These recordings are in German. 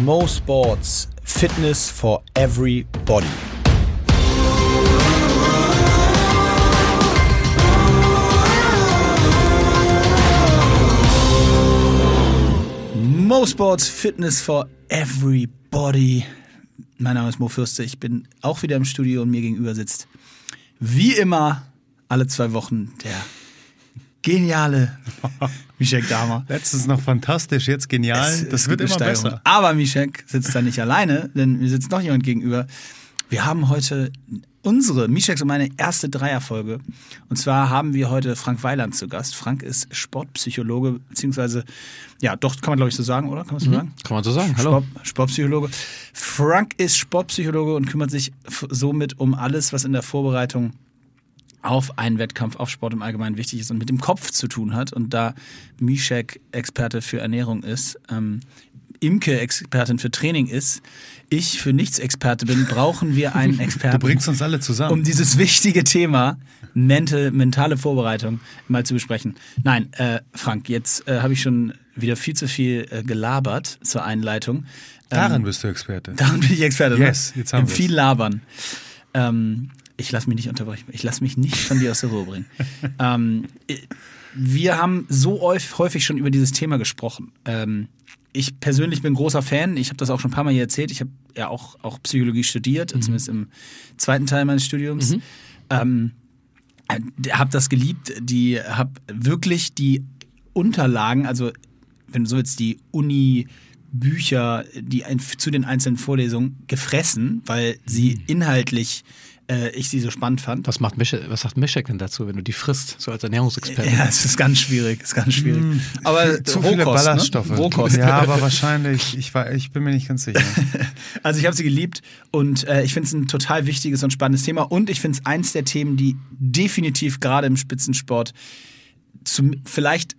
Mo Sports Fitness for Everybody. Mo Sports Fitness for Everybody. Mein Name ist Mo Fürste. Ich bin auch wieder im Studio und mir gegenüber sitzt wie immer alle zwei Wochen der geniale Mischek Dahmer. Letztes noch fantastisch, jetzt genial. Es- das es wird immer Steigerung. besser. Aber Mischek sitzt da nicht alleine, denn mir sitzt noch jemand gegenüber. Wir haben heute unsere, Mischeks und meine erste Dreierfolge. Und zwar haben wir heute Frank Weiland zu Gast. Frank ist Sportpsychologe, beziehungsweise, ja, doch, kann man glaube ich so sagen, oder? Kann man so sagen? Kann man so sagen. Hallo. Sport, Sportpsychologe. Frank ist Sportpsychologe und kümmert sich somit um alles, was in der Vorbereitung auf einen Wettkampf, auf Sport im Allgemeinen wichtig ist und mit dem Kopf zu tun hat. Und da Mishek Experte für Ernährung ist, ähm, Imke Expertin für Training ist, ich für nichts Experte bin, brauchen wir einen Experten Du bringst uns alle um zusammen. dieses wichtige Thema mental, mentale Vorbereitung mal zu besprechen. Nein, äh, Frank, jetzt äh, habe ich schon wieder viel zu viel äh, gelabert zur Einleitung. Darin bist du Experte. Daran bin ich Experte. Yes, ne? jetzt haben Im wir's. viel labern. Ähm, ich lasse mich nicht unterbrechen. Ich lasse mich nicht von dir aus der Ruhe bringen. ähm, wir haben so häufig, schon über dieses Thema gesprochen. Ähm, ich persönlich bin großer Fan. Ich habe das auch schon ein paar Mal hier erzählt. Ich habe ja auch, auch Psychologie studiert, Mhm. zumindest im zweiten Teil meines Studiums. Ähm, habe das geliebt. Die habe wirklich die Unterlagen, also wenn du so willst, die Uni Bücher, die ein, zu den einzelnen Vorlesungen gefressen, weil sie Mhm. inhaltlich äh, ich sie so spannend fand. Was, macht Mische, was sagt Mischek denn dazu, wenn du die frisst, so als Ernährungsexperte? Ja, es ist ganz schwierig, ist ganz schwierig. Aber Zu viele Rohkost, Ballaststoffe. Ne? Rohkost. Ja, aber wahrscheinlich, ich, war, ich bin mir nicht ganz sicher. Also ich habe sie geliebt und äh, ich finde es ein total wichtiges und spannendes Thema und ich finde es eins der Themen, die definitiv gerade im Spitzensport zum, vielleicht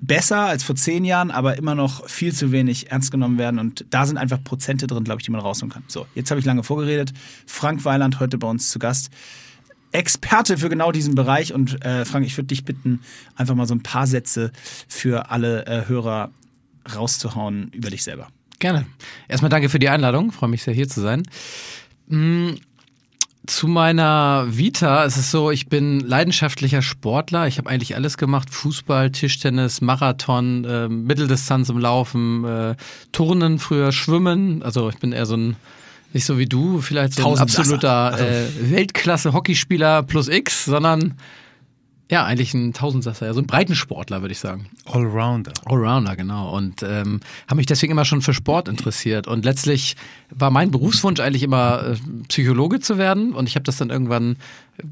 besser als vor zehn Jahren, aber immer noch viel zu wenig ernst genommen werden und da sind einfach Prozente drin, glaube ich, die man rausholen kann. So, jetzt habe ich lange vorgeredet. Frank Weiland heute bei uns zu Gast. Experte für genau diesen Bereich und äh, Frank, ich würde dich bitten, einfach mal so ein paar Sätze für alle äh, Hörer rauszuhauen über dich selber. Gerne. Erstmal danke für die Einladung. Freue mich sehr, hier zu sein. Zu meiner Vita ist es so, ich bin leidenschaftlicher Sportler. Ich habe eigentlich alles gemacht. Fußball, Tischtennis, Marathon, äh, Mitteldistanz im Laufen, äh, Turnen früher, Schwimmen. Also ich bin eher so ein, nicht so wie du, vielleicht so ein absoluter äh, Weltklasse-Hockeyspieler plus X, sondern ja, eigentlich ein Tausendsasser, ja, so ein Breitensportler, würde ich sagen. Allrounder. Allrounder, genau. Und ähm, habe mich deswegen immer schon für Sport interessiert. Und letztlich war mein Berufswunsch eigentlich immer, äh, Psychologe zu werden. Und ich habe das dann irgendwann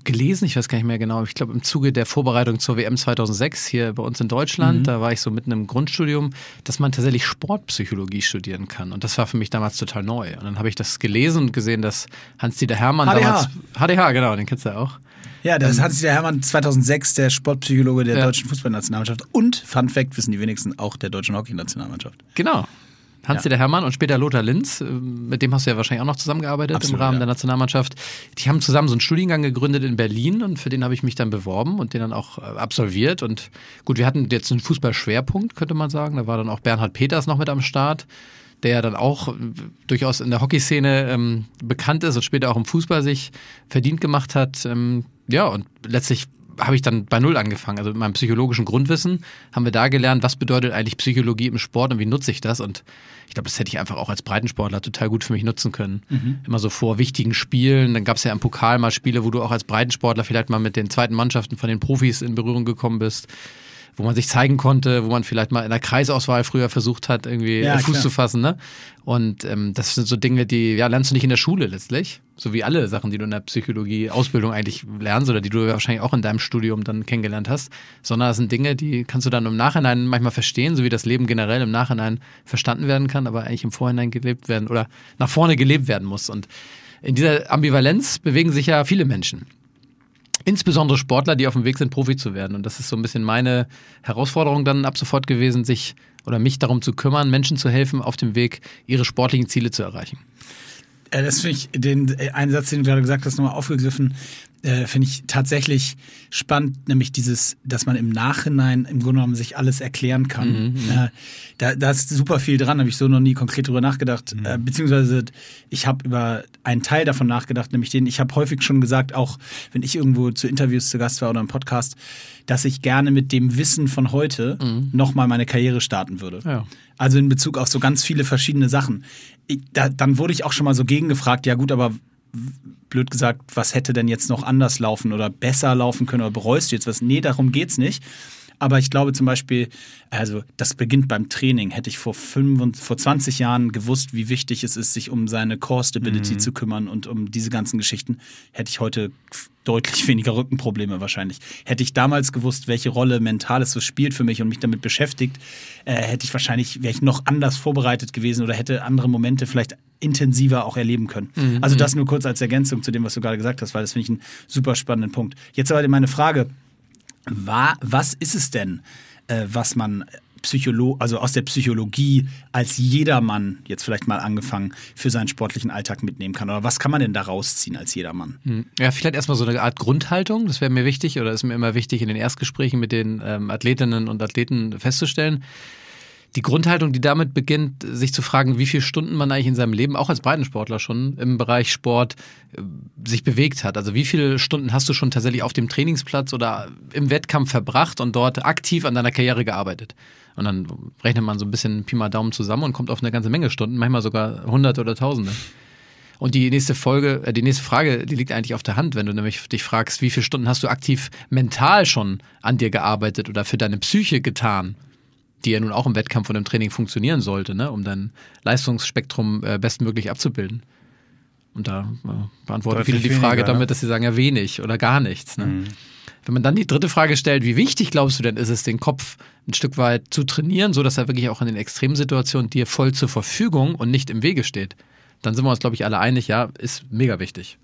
gelesen, ich weiß gar nicht mehr genau, ich glaube im Zuge der Vorbereitung zur WM 2006 hier bei uns in Deutschland, da war ich so mitten im Grundstudium, dass man tatsächlich Sportpsychologie studieren kann. Und das war für mich damals total neu. Und dann habe ich das gelesen und gesehen, dass Hans-Dieter Hermann HDH. damals... HDH, genau, den kennst du ja auch. Ja, das hat sich der Hermann 2006, der Sportpsychologe der Ja. deutschen Fußballnationalmannschaft und, Fun Fact, wissen die wenigsten, auch der deutschen Hockeynationalmannschaft. Genau. Hans-Dieter Hermann und später Lothar Linz, äh, mit dem hast du ja wahrscheinlich auch noch zusammengearbeitet Absolut, im Rahmen ja. der Nationalmannschaft. Die haben zusammen so einen Studiengang gegründet in Berlin und für den habe ich mich dann beworben und den dann auch äh, absolviert. Und gut, wir hatten jetzt einen Fußballschwerpunkt, könnte man sagen. Da war dann auch Bernhard Peters noch mit am Start, der ja dann auch äh, durchaus in der Hockeyszene ähm, bekannt ist und später auch im Fußball sich verdient gemacht hat. Ähm, ja, und letztlich habe ich dann bei Null angefangen. Also mit meinem psychologischen Grundwissen haben wir da gelernt, was bedeutet eigentlich Psychologie im Sport und wie nutze ich das. Und ich glaube, das hätte ich einfach auch als Breitensportler total gut für mich nutzen können. Immer so vor wichtigen Spielen. Dann gab es ja im Pokal mal Spiele, wo du auch als Breitensportler vielleicht mal mit den zweiten Mannschaften von den Profis in Berührung gekommen bist. Wo man sich zeigen konnte, wo man vielleicht mal in der Kreisauswahl früher versucht hat, irgendwie Ja, Fuß klar. zu fassen. Ne? Und ähm, das sind so Dinge, die ja, lernst du nicht in der Schule letztlich. So wie alle Sachen, die du in der Psychologie-Ausbildung eigentlich lernst oder die du wahrscheinlich auch in deinem Studium dann kennengelernt hast. Sondern das sind Dinge, die kannst du dann im Nachhinein manchmal verstehen, so wie das Leben generell im Nachhinein verstanden werden kann, aber eigentlich im Vorhinein gelebt werden oder nach vorne gelebt werden muss. Und in dieser Ambivalenz bewegen sich ja viele Menschen. Insbesondere Sportler, die auf dem Weg sind, Profi zu werden. Und das ist so ein bisschen meine Herausforderung dann ab sofort gewesen, sich oder mich darum zu kümmern, Menschen zu helfen, auf dem Weg ihre sportlichen Ziele zu erreichen. Äh, das finde ich, den äh, einen Satz, den du gerade gesagt hast, nochmal aufgegriffen. Äh, finde ich tatsächlich spannend, nämlich dieses, dass man im Nachhinein im Grunde genommen sich alles erklären kann. Mhm, äh, da, da ist super viel dran, habe ich so noch nie konkret drüber nachgedacht. Äh, beziehungsweise ich habe über einen Teil davon nachgedacht, nämlich den, ich habe häufig schon gesagt, auch wenn ich irgendwo zu Interviews zu Gast war oder im Podcast, dass ich gerne mit dem Wissen von heute nochmal meine Karriere starten würde. Ja. Also in Bezug auf so ganz viele verschiedene Sachen. Ich, da, dann wurde ich auch schon mal so gegengefragt, ja gut, aber blöd gesagt, was hätte denn jetzt noch anders laufen oder besser laufen können oder bereust du jetzt was? Nee, darum geht's nicht. Aber ich glaube zum Beispiel, also das beginnt beim Training. Hätte ich vor, 5, vor 20 Jahren gewusst, wie wichtig es ist, sich um seine Core Stability zu kümmern und um diese ganzen Geschichten, hätte ich heute deutlich weniger Rückenprobleme wahrscheinlich. Hätte ich damals gewusst, welche Rolle Mentales so spielt für mich und mich damit beschäftigt, äh, hätte ich wahrscheinlich, wäre ich noch anders vorbereitet gewesen oder hätte andere Momente vielleicht intensiver auch erleben können. Also das nur kurz als Ergänzung zu dem, was du gerade gesagt hast, weil das finde ich einen super spannenden Punkt. Jetzt aber meine Frage, war, was ist es denn, äh, was man Psycholo also aus der Psychologie als jedermann, jetzt vielleicht mal angefangen, für seinen sportlichen Alltag mitnehmen kann? Oder was kann man denn da rausziehen als jedermann? Hm. Ja, vielleicht erstmal so eine Art Grundhaltung, das wäre mir wichtig oder ist mir immer wichtig, in den Erstgesprächen mit den ähm, Athletinnen und Athleten festzustellen. Die Grundhaltung, die damit beginnt, sich zu fragen, wie viele Stunden man eigentlich in seinem Leben, auch als Breitensportler schon im Bereich Sport, äh, sich bewegt hat. Also wie viele Stunden hast du schon tatsächlich auf dem Trainingsplatz oder im Wettkampf verbracht und dort aktiv an deiner Karriere gearbeitet? Und dann rechnet man so ein bisschen Pi mal Daumen zusammen und kommt auf eine ganze Menge Stunden, manchmal sogar hundert oder tausende. Und die nächste Folge, äh, die nächste Frage, die liegt eigentlich auf der Hand, wenn du nämlich dich fragst, wie viele Stunden hast du aktiv mental schon an dir gearbeitet oder für deine Psyche getan, die ja nun auch im Wettkampf und im Training funktionieren sollte, ne, um dein Leistungsspektrum äh, bestmöglich abzubilden. Und da äh, beantworten Deutlich viele die Frage weniger, ne? damit, dass sie sagen ja wenig oder gar nichts. Ne? Wenn man dann die dritte Frage stellt, wie wichtig glaubst du denn ist es, den Kopf ein Stück weit zu trainieren, so dass er wirklich auch in den Extremsituationen dir voll zur Verfügung und nicht im Wege steht, dann sind wir uns, glaube ich, alle einig, ja, ist mega wichtig.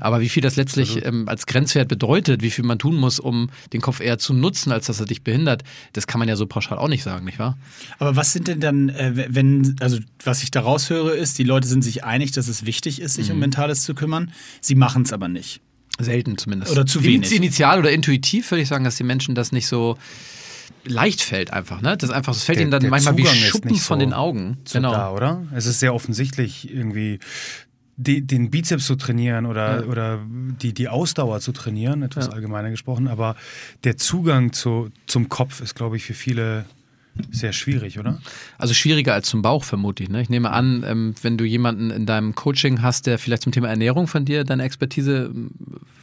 Aber wie viel das letztlich ähm, als Grenzwert bedeutet, wie viel man tun muss, um den Kopf eher zu nutzen, als dass er dich behindert, das kann man ja so pauschal auch nicht sagen, nicht wahr? Aber was sind denn dann, äh, wenn, also was ich da raushöre, ist, die Leute sind sich einig, dass es wichtig ist, sich um Mentales zu kümmern. Sie machen es aber nicht. Selten zumindest. Oder zu wenig. Initial oder intuitiv würde ich sagen, dass die Menschen das nicht so leicht fällt einfach, ne? Das einfach, es fällt Der- ihnen dann manchmal wie Zugang ist Schuppen nicht von so- den Augen. so da, oder? Es ist sehr offensichtlich irgendwie die, den Bizeps zu trainieren oder, Ja. oder die, die Ausdauer zu trainieren, etwas Ja. allgemeiner gesprochen, aber der Zugang zu, zum Kopf ist, glaube ich, für viele sehr schwierig, oder? Also schwieriger als zum Bauch vermutlich. Ne? Ich nehme an, ähm, wenn du jemanden in deinem Coaching hast, der vielleicht zum Thema Ernährung von dir deine Expertise ähm,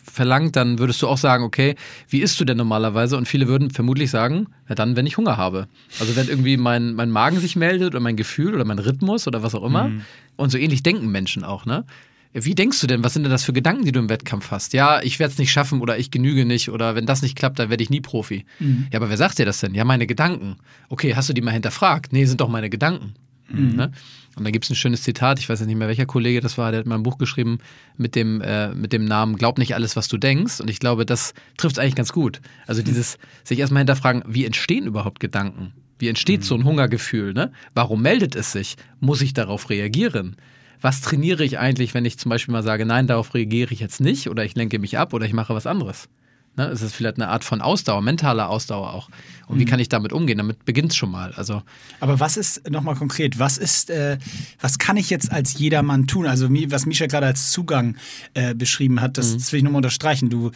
verlangt, dann würdest du auch sagen, okay, wie isst du denn normalerweise? Und viele würden vermutlich sagen, ja dann, wenn ich Hunger habe. Also wenn irgendwie mein, mein Magen sich meldet oder mein Gefühl oder mein Rhythmus oder was auch immer. Und so ähnlich denken Menschen auch, ne? Wie denkst du denn, was sind denn das für Gedanken, die du im Wettkampf hast? Ja, ich werde es nicht schaffen oder ich genüge nicht oder wenn das nicht klappt, dann werde ich nie Profi. Ja, aber wer sagt dir das denn? Ja, meine Gedanken. Okay, hast du die mal hinterfragt? Nee, sind doch meine Gedanken. Ne? Und da gibt es ein schönes Zitat, ich weiß jetzt nicht mehr, welcher Kollege das war, der hat mal ein Buch geschrieben mit dem, äh, mit dem Namen Glaub nicht alles, was du denkst. Und ich glaube, das trifft es eigentlich ganz gut. Also dieses, sich erstmal hinterfragen, wie entstehen überhaupt Gedanken? Wie entsteht so ein Hungergefühl? Ne? Warum meldet es sich? Muss ich darauf reagieren? Was trainiere ich eigentlich, wenn ich zum Beispiel mal sage, nein, darauf reagiere ich jetzt nicht oder ich lenke mich ab oder ich mache was anderes? Ne? Es ist vielleicht eine Art von Ausdauer, mentaler Ausdauer auch. Und wie kann ich damit umgehen? Damit beginnt es schon mal. Also Aber was ist, nochmal konkret, was ist, äh, was kann ich jetzt als jedermann tun? Also was Misha gerade als Zugang äh, beschrieben hat, das, das will ich nochmal unterstreichen. Du,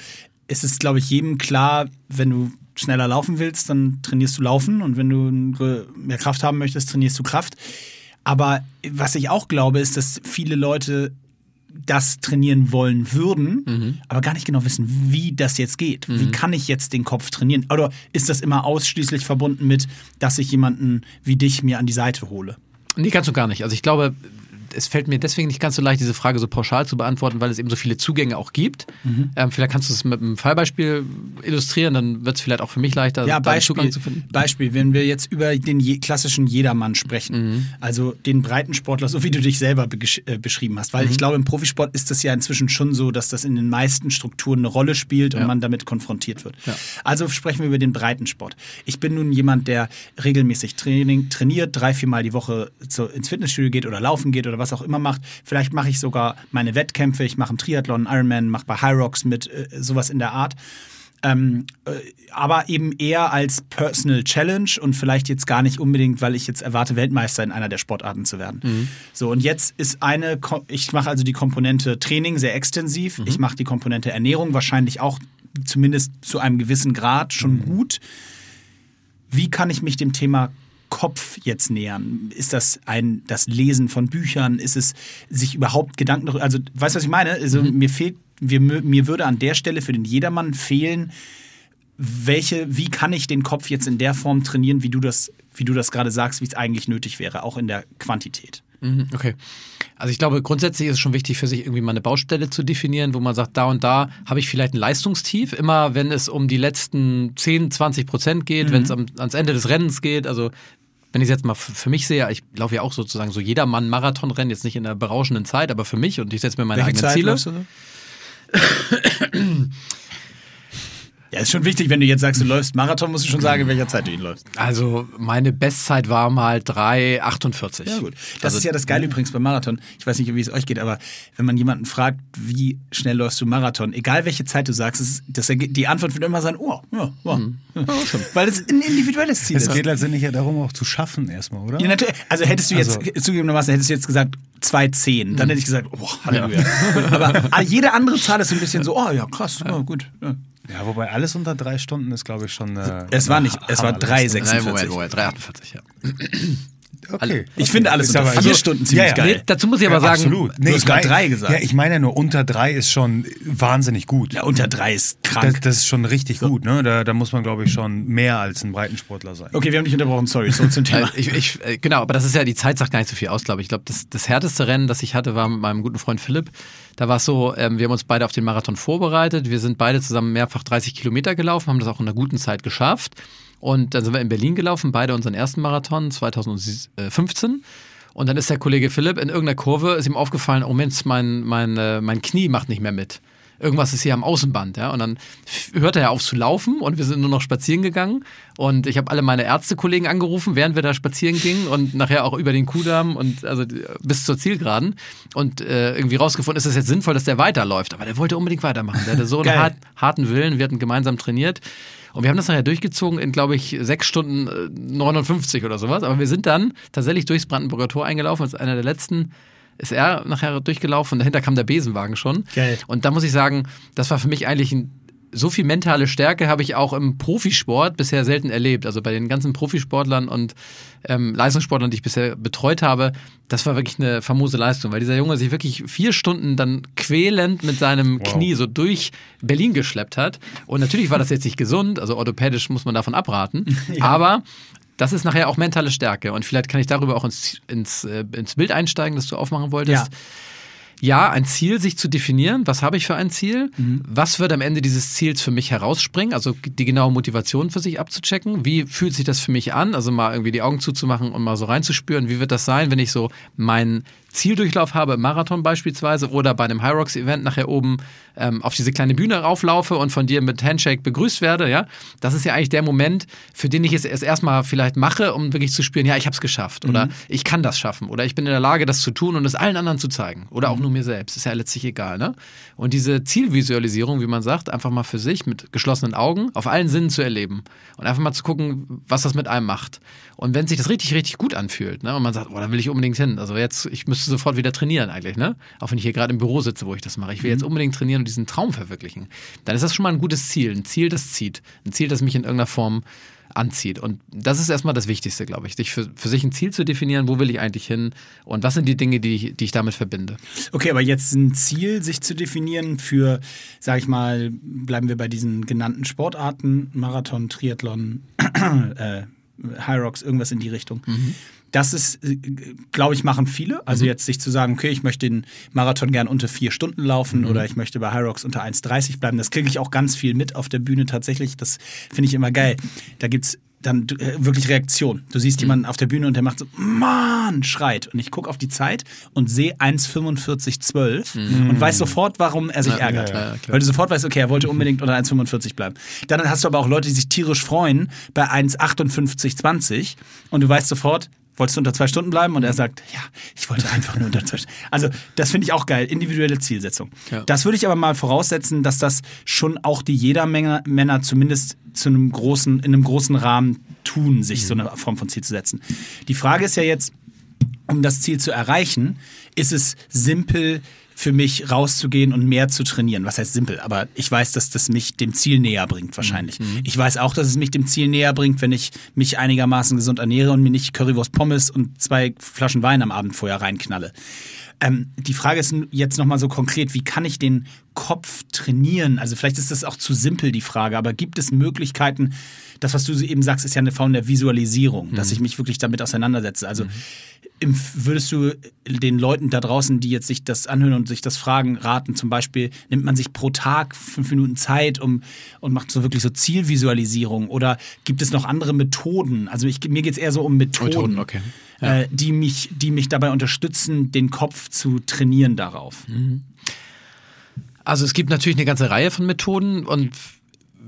es ist, glaube ich, jedem klar, wenn du schneller laufen willst, dann trainierst du Laufen und wenn du mehr Kraft haben möchtest, trainierst du Kraft. Aber was ich auch glaube, ist, dass viele Leute das trainieren wollen würden, aber gar nicht genau wissen, wie das jetzt geht. Wie kann ich jetzt den Kopf trainieren? Oder ist das immer ausschließlich verbunden mit, dass ich jemanden wie dich mir an die Seite hole? Nee, ganz und gar nicht. Also ich glaube, es fällt mir deswegen nicht ganz so leicht, diese Frage so pauschal zu beantworten, weil es eben so viele Zugänge auch gibt. Mhm. Ähm, vielleicht kannst du es mit einem Fallbeispiel illustrieren, dann wird es vielleicht auch für mich leichter, Ja, Beispiel, Zugang zu finden. Beispiel, wenn wir jetzt über den je, klassischen Jedermann sprechen, Mhm. also den Breitensportler, so wie du dich selber begesch- äh, beschrieben hast, weil Mhm. ich glaube, im Profisport ist das ja inzwischen schon so, dass das in den meisten Strukturen eine Rolle spielt und Ja. man damit konfrontiert wird. Ja. Also sprechen wir über den Breitensport. Ich bin nun jemand, der regelmäßig Training, trainiert, drei, viermal die Woche zu, ins Fitnessstudio geht oder laufen geht oder was was auch immer macht. Vielleicht mache ich sogar meine Wettkämpfe, ich mache einen Triathlon, einen Ironman, mache bei High Rocks mit, äh, sowas in der Art. Ähm, äh, aber eben eher als Personal Challenge und vielleicht jetzt gar nicht unbedingt, weil ich jetzt erwarte, Weltmeister in einer der Sportarten zu werden. So, und jetzt ist eine, ich mache also die Komponente Training sehr extensiv, ich mache die Komponente Ernährung wahrscheinlich auch zumindest zu einem gewissen Grad schon gut. Wie kann ich mich dem Thema Kopf jetzt nähern? Ist das ein das Lesen von Büchern? Ist es sich überhaupt Gedanken darüber? Also, weißt du, was ich meine? Also, mir fehlt, wir, mir würde an der Stelle für den Jedermann fehlen, welche, wie kann ich den Kopf jetzt in der Form trainieren, wie du das, wie du das gerade sagst, wie es eigentlich nötig wäre, auch in der Quantität. Mhm, Okay. Also ich glaube, grundsätzlich ist es schon wichtig für sich irgendwie mal eine Baustelle zu definieren, wo man sagt, da und da habe ich vielleicht ein Leistungstief. Immer wenn es um die letzten 10, 20 Prozent geht, wenn es ans Ende des Rennens geht, also wenn ich es jetzt mal für mich sehe, ich laufe ja auch sozusagen so jedermann Marathonrennen, jetzt nicht in einer berauschenden Zeit, aber für mich und ich setze mir meine eigenen Ziele. läufst du so? ja, ist schon wichtig, wenn du jetzt sagst, du läufst Marathon, musst du schon sagen, in welcher Zeit du ihn läufst. Also meine Bestzeit war mal 3,48. Ja, gut. Das Also- ist ja das Geile übrigens beim Marathon. Ich weiß nicht, wie es euch geht, aber wenn man jemanden fragt, wie schnell läufst du Marathon, egal welche Zeit du sagst, ist, das, die Antwort wird immer sein, oh, ja, ja. ja. Weil es ein individuelles Ziel Es ist. geht letztendlich ja darum, auch zu schaffen erstmal, oder? Ja, natürlich. Also hättest du jetzt, Also- zugegebenermaßen, hättest du jetzt gesagt 2,10, dann hätte ich gesagt, oh, Halleluja. Aber jede andere Zahl ist so ein bisschen so, oh ja, krass, ja, gut. Ja. Ja, wobei alles unter drei Stunden ist, glaube ich, schon. Äh, Es war nicht, es war Hammerleistung. 3,46. Nein, Moment, Moment, 3,48, ja. Okay. Ich finde alles Ist unter vier also- Stunden ziemlich ja, ja. geil. Nee, dazu muss ich aber ja, sagen, absolut. du hast mein- drei gesagt. Ja, ich meine ja nur, unter drei ist schon wahnsinnig gut. Ja, unter 3 ist das, krank. das ist schon richtig gut, ne? Da, da muss man, glaube ich, schon mehr als ein Breitensportler sein. Okay, wir haben dich unterbrochen, sorry, so zum Thema. Ich, ich, äh, genau, aber das ist ja, die Zeit sagt gar nicht so viel aus, glaube ich. Ich glaube, das, das härteste Rennen, das ich hatte, war mit meinem guten Freund Philipp. Da war es so, ähm, wir haben uns beide auf den Marathon vorbereitet. Wir sind beide zusammen mehrfach 30 Kilometer gelaufen, haben das auch in einer guten Zeit geschafft. Und dann sind wir in Berlin gelaufen, beide unseren ersten Marathon 2015. Und dann ist der Kollege Philipp in irgendeiner Kurve, ist ihm aufgefallen, oh Mensch, mein, mein, äh, mein Knie macht nicht mehr mit. Irgendwas ist hier am Außenband, ja. Und dann hörte er auf zu laufen und wir sind nur noch spazieren gegangen. Und ich habe alle meine Ärztekollegen angerufen, während wir da spazieren gingen und nachher auch über den Kudamm und also bis zur Zielgeraden. Und äh, irgendwie rausgefunden, ist es jetzt sinnvoll, dass der weiterläuft. Aber der wollte unbedingt weitermachen. Der hatte so einen harten Willen. Wir hatten gemeinsam trainiert. Und wir haben das nachher durchgezogen in, glaube ich, sechs Stunden äh, 59 oder sowas. Aber wir sind dann tatsächlich durchs Brandenburger Tor eingelaufen. Als einer der letzten ist er nachher durchgelaufen und dahinter kam der Besenwagen schon. Geil. Und da muss ich sagen, das war für mich eigentlich ein, so viel mentale Stärke habe ich auch im Profisport bisher selten erlebt. Also bei den ganzen Profisportlern und ähm, Leistungssportlern, die ich bisher betreut habe, das war wirklich eine famose Leistung, weil dieser Junge sich wirklich vier Stunden dann quälend mit seinem Wow. Knie so durch Berlin geschleppt hat. Und natürlich war das jetzt nicht gesund, also orthopädisch muss man davon abraten. Aber das ist nachher auch mentale Stärke. Und vielleicht kann ich darüber auch ins, ins, äh, ins Bild einsteigen, das du aufmachen wolltest. Ja. Ja, ein Ziel sich zu definieren. Was habe ich für ein Ziel? Was wird am Ende dieses Ziels für mich herausspringen? Also die genaue Motivation für sich abzuchecken. Wie fühlt sich das für mich an? Also mal irgendwie die Augen zuzumachen und mal so reinzuspüren. Wie wird das sein, wenn ich so meinen Zieldurchlauf habe, im Marathon beispielsweise oder bei einem High Rocks Event nachher oben ähm, auf diese kleine Bühne rauflaufe und von dir mit Handshake begrüßt werde, ja? Das ist ja eigentlich der Moment, für den ich es erst erstmal vielleicht mache, um wirklich zu spüren, ja, ich habe es geschafft oder ich kann das schaffen oder ich bin in der Lage, das zu tun und es allen anderen zu zeigen oder auch nur mir selbst. Ist ja letztlich egal, ne? Und diese Zielvisualisierung, wie man sagt, einfach mal für sich mit geschlossenen Augen auf allen Sinnen zu erleben und einfach mal zu gucken, was das mit einem macht. Und wenn sich das richtig, richtig gut anfühlt, ne, und man sagt, oh, da will ich unbedingt hin. Also jetzt, ich müsste sofort wieder trainieren eigentlich, ne? Auch wenn ich hier gerade im Büro sitze, wo ich das mache. Ich will jetzt unbedingt trainieren und diesen Traum verwirklichen. Dann ist das schon mal ein gutes Ziel. Ein Ziel, das zieht. Ein Ziel, das mich in irgendeiner Form anzieht. Und das ist erstmal das Wichtigste, glaube ich, sich für, für sich ein Ziel zu definieren, wo will ich eigentlich hin und was sind die Dinge, die ich, die ich damit verbinde. Okay, aber jetzt ein Ziel, sich zu definieren für, sag ich mal, bleiben wir bei diesen genannten Sportarten, Marathon, Triathlon, äh, High Rocks, irgendwas in die Richtung. Das ist, äh, glaube ich, machen viele. Also jetzt sich zu sagen, okay, ich möchte den Marathon gern unter vier Stunden laufen oder ich möchte bei High Rocks unter 1,30 bleiben. Das kriege ich auch ganz viel mit auf der Bühne tatsächlich. Das finde ich immer geil. Da gibt's dann äh, wirklich Reaktion. Du siehst jemanden auf der Bühne und der macht so, Mann, schreit. Und ich gucke auf die Zeit und sehe 1,45,12 und weiß sofort, warum er sich Ja, ärgert. ja, ja. Weil du sofort weißt, okay, er wollte unbedingt unter 1,45 bleiben. Dann hast du aber auch Leute, die sich tierisch freuen bei 1,58,20 und du weißt sofort, wolltest du unter zwei Stunden bleiben? Und er sagt, ja, ich wollte einfach nur unter zwei Stunden. Also das finde ich auch geil, individuelle Zielsetzung. Ja. Das würde ich aber mal voraussetzen, dass das schon auch die Jedermänner Männer zumindest zu einem großen, in einem großen Rahmen tun, sich so eine Form von Ziel zu setzen. Die Frage ist ja jetzt, um das Ziel zu erreichen, ist es simpel für mich rauszugehen und mehr zu trainieren. Was heißt simpel? Aber ich weiß, dass das mich dem Ziel näher bringt, wahrscheinlich. Ich weiß auch, dass es mich dem Ziel näher bringt, wenn ich mich einigermaßen gesund ernähre und mir nicht Currywurst Pommes und zwei Flaschen Wein am Abend vorher reinknalle. Ähm, die Frage ist jetzt nochmal so konkret, wie kann ich den Kopf trainieren? Also vielleicht ist das auch zu simpel, die Frage, aber gibt es Möglichkeiten, das, was du eben sagst, ist ja eine Form der Visualisierung, dass ich mich wirklich damit auseinandersetze. Also im, würdest du den Leuten da draußen, die jetzt sich das anhören und sich das fragen, raten, zum Beispiel, nimmt man sich pro Tag fünf Minuten Zeit um, und macht so wirklich so Zielvisualisierung? Oder gibt es noch andere Methoden? Also ich, mir geht es eher so um Methoden, Methoden, okay. äh, die, mich, die mich dabei unterstützen, den Kopf zu trainieren darauf. Also es gibt natürlich eine ganze Reihe von Methoden und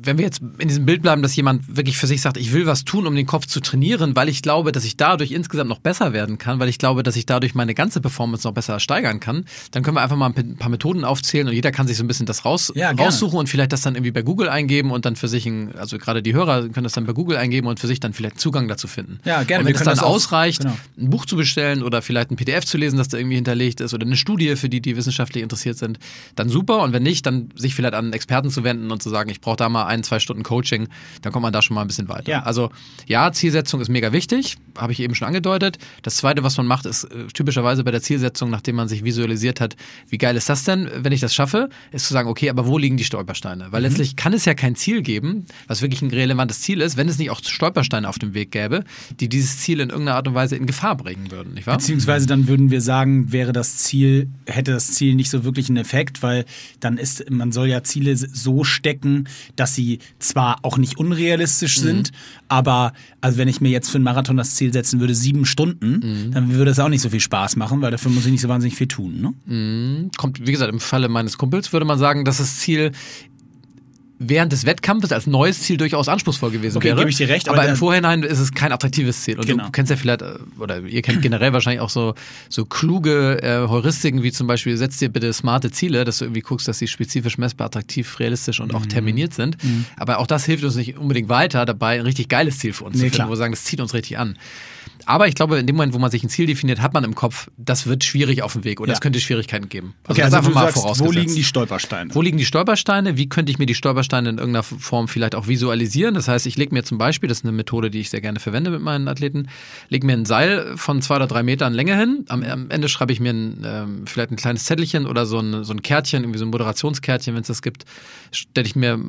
wenn wir jetzt in diesem Bild bleiben, dass jemand wirklich für sich sagt, ich will was tun, um den Kopf zu trainieren, weil ich glaube, dass ich dadurch insgesamt noch besser werden kann, weil ich glaube, dass ich dadurch meine ganze Performance noch besser steigern kann, dann können wir einfach mal ein paar Methoden aufzählen und jeder kann sich so ein bisschen das raus, Ja, raussuchen und vielleicht das dann irgendwie bei Google eingeben und dann für sich, ein, also gerade die Hörer können das dann bei Google eingeben und für sich dann vielleicht Zugang dazu finden. Ja, gerne. Und wenn es dann auch- ausreicht, genau. ein Buch zu bestellen oder vielleicht ein PDF zu lesen, das da irgendwie hinterlegt ist oder eine Studie für die, die wissenschaftlich interessiert sind, dann super. Und wenn nicht, dann sich vielleicht an einen Experten zu wenden und zu sagen, ich brauche da mal ein, zwei Stunden Coaching, dann kommt man da schon mal ein bisschen weiter. Ja. Also ja, Zielsetzung ist mega wichtig, habe ich eben schon angedeutet. Das Zweite, was man macht, ist äh, typischerweise bei der Zielsetzung, nachdem man sich visualisiert hat, wie geil ist das denn, wenn ich das schaffe, ist zu sagen, okay, aber wo liegen die Stolpersteine? Mhm. Weil letztlich kann es ja kein Ziel geben, was wirklich ein relevantes Ziel ist, wenn es nicht auch Stolpersteine auf dem Weg gäbe, die dieses Ziel in irgendeiner Art und Weise in Gefahr bringen würden, nicht wahr? Beziehungsweise dann würden wir sagen, wäre das Ziel, hätte das Ziel nicht so wirklich einen Effekt, weil dann ist, man soll ja Ziele so stecken, dass sie zwar auch nicht unrealistisch sind, aber also wenn ich mir jetzt für einen Marathon das Ziel setzen würde, sieben Stunden, dann würde es auch nicht so viel Spaß machen, weil dafür muss ich nicht so wahnsinnig viel tun. Ne? kommt, wie gesagt, im Falle meines Kumpels würde man sagen, dass das Ziel während des Wettkampfes als neues Ziel durchaus anspruchsvoll gewesen Okay, wäre. gebe ich dir recht, aber aber, im Vorhinein ist es kein attraktives Ziel. Und Genau. du kennst ja vielleicht, äh, oder ihr kennt generell wahrscheinlich auch so, so kluge äh, Heuristiken, wie zum Beispiel, setz dir bitte smarte Ziele, dass du irgendwie guckst, dass sie spezifisch messbar, attraktiv, realistisch und Mhm. auch terminiert sind. Aber auch das hilft uns nicht unbedingt weiter, dabei ein richtig geiles Ziel für uns Nee, zu finden, wo wir sagen, das zieht uns richtig an. Aber ich glaube, in dem Moment, wo man sich ein Ziel definiert, hat man im Kopf, das wird schwierig auf dem Weg oder Ja. es könnte Schwierigkeiten geben. Okay, das also, einfach du sagst, wo liegen die Stolpersteine? Wo liegen die Stolpersteine? Wie könnte ich mir die Stolpersteine in irgendeiner Form vielleicht auch visualisieren? Das heißt, ich lege mir zum Beispiel, das ist eine Methode, die ich sehr gerne verwende mit meinen Athleten, lege mir ein Seil von zwei oder drei Metern Länge hin. Am, am Ende schreibe ich mir ein, ähm, vielleicht ein kleines Zettelchen oder so ein, so ein Kärtchen, irgendwie so ein Moderationskärtchen, wenn es das gibt. Stelle ich mir,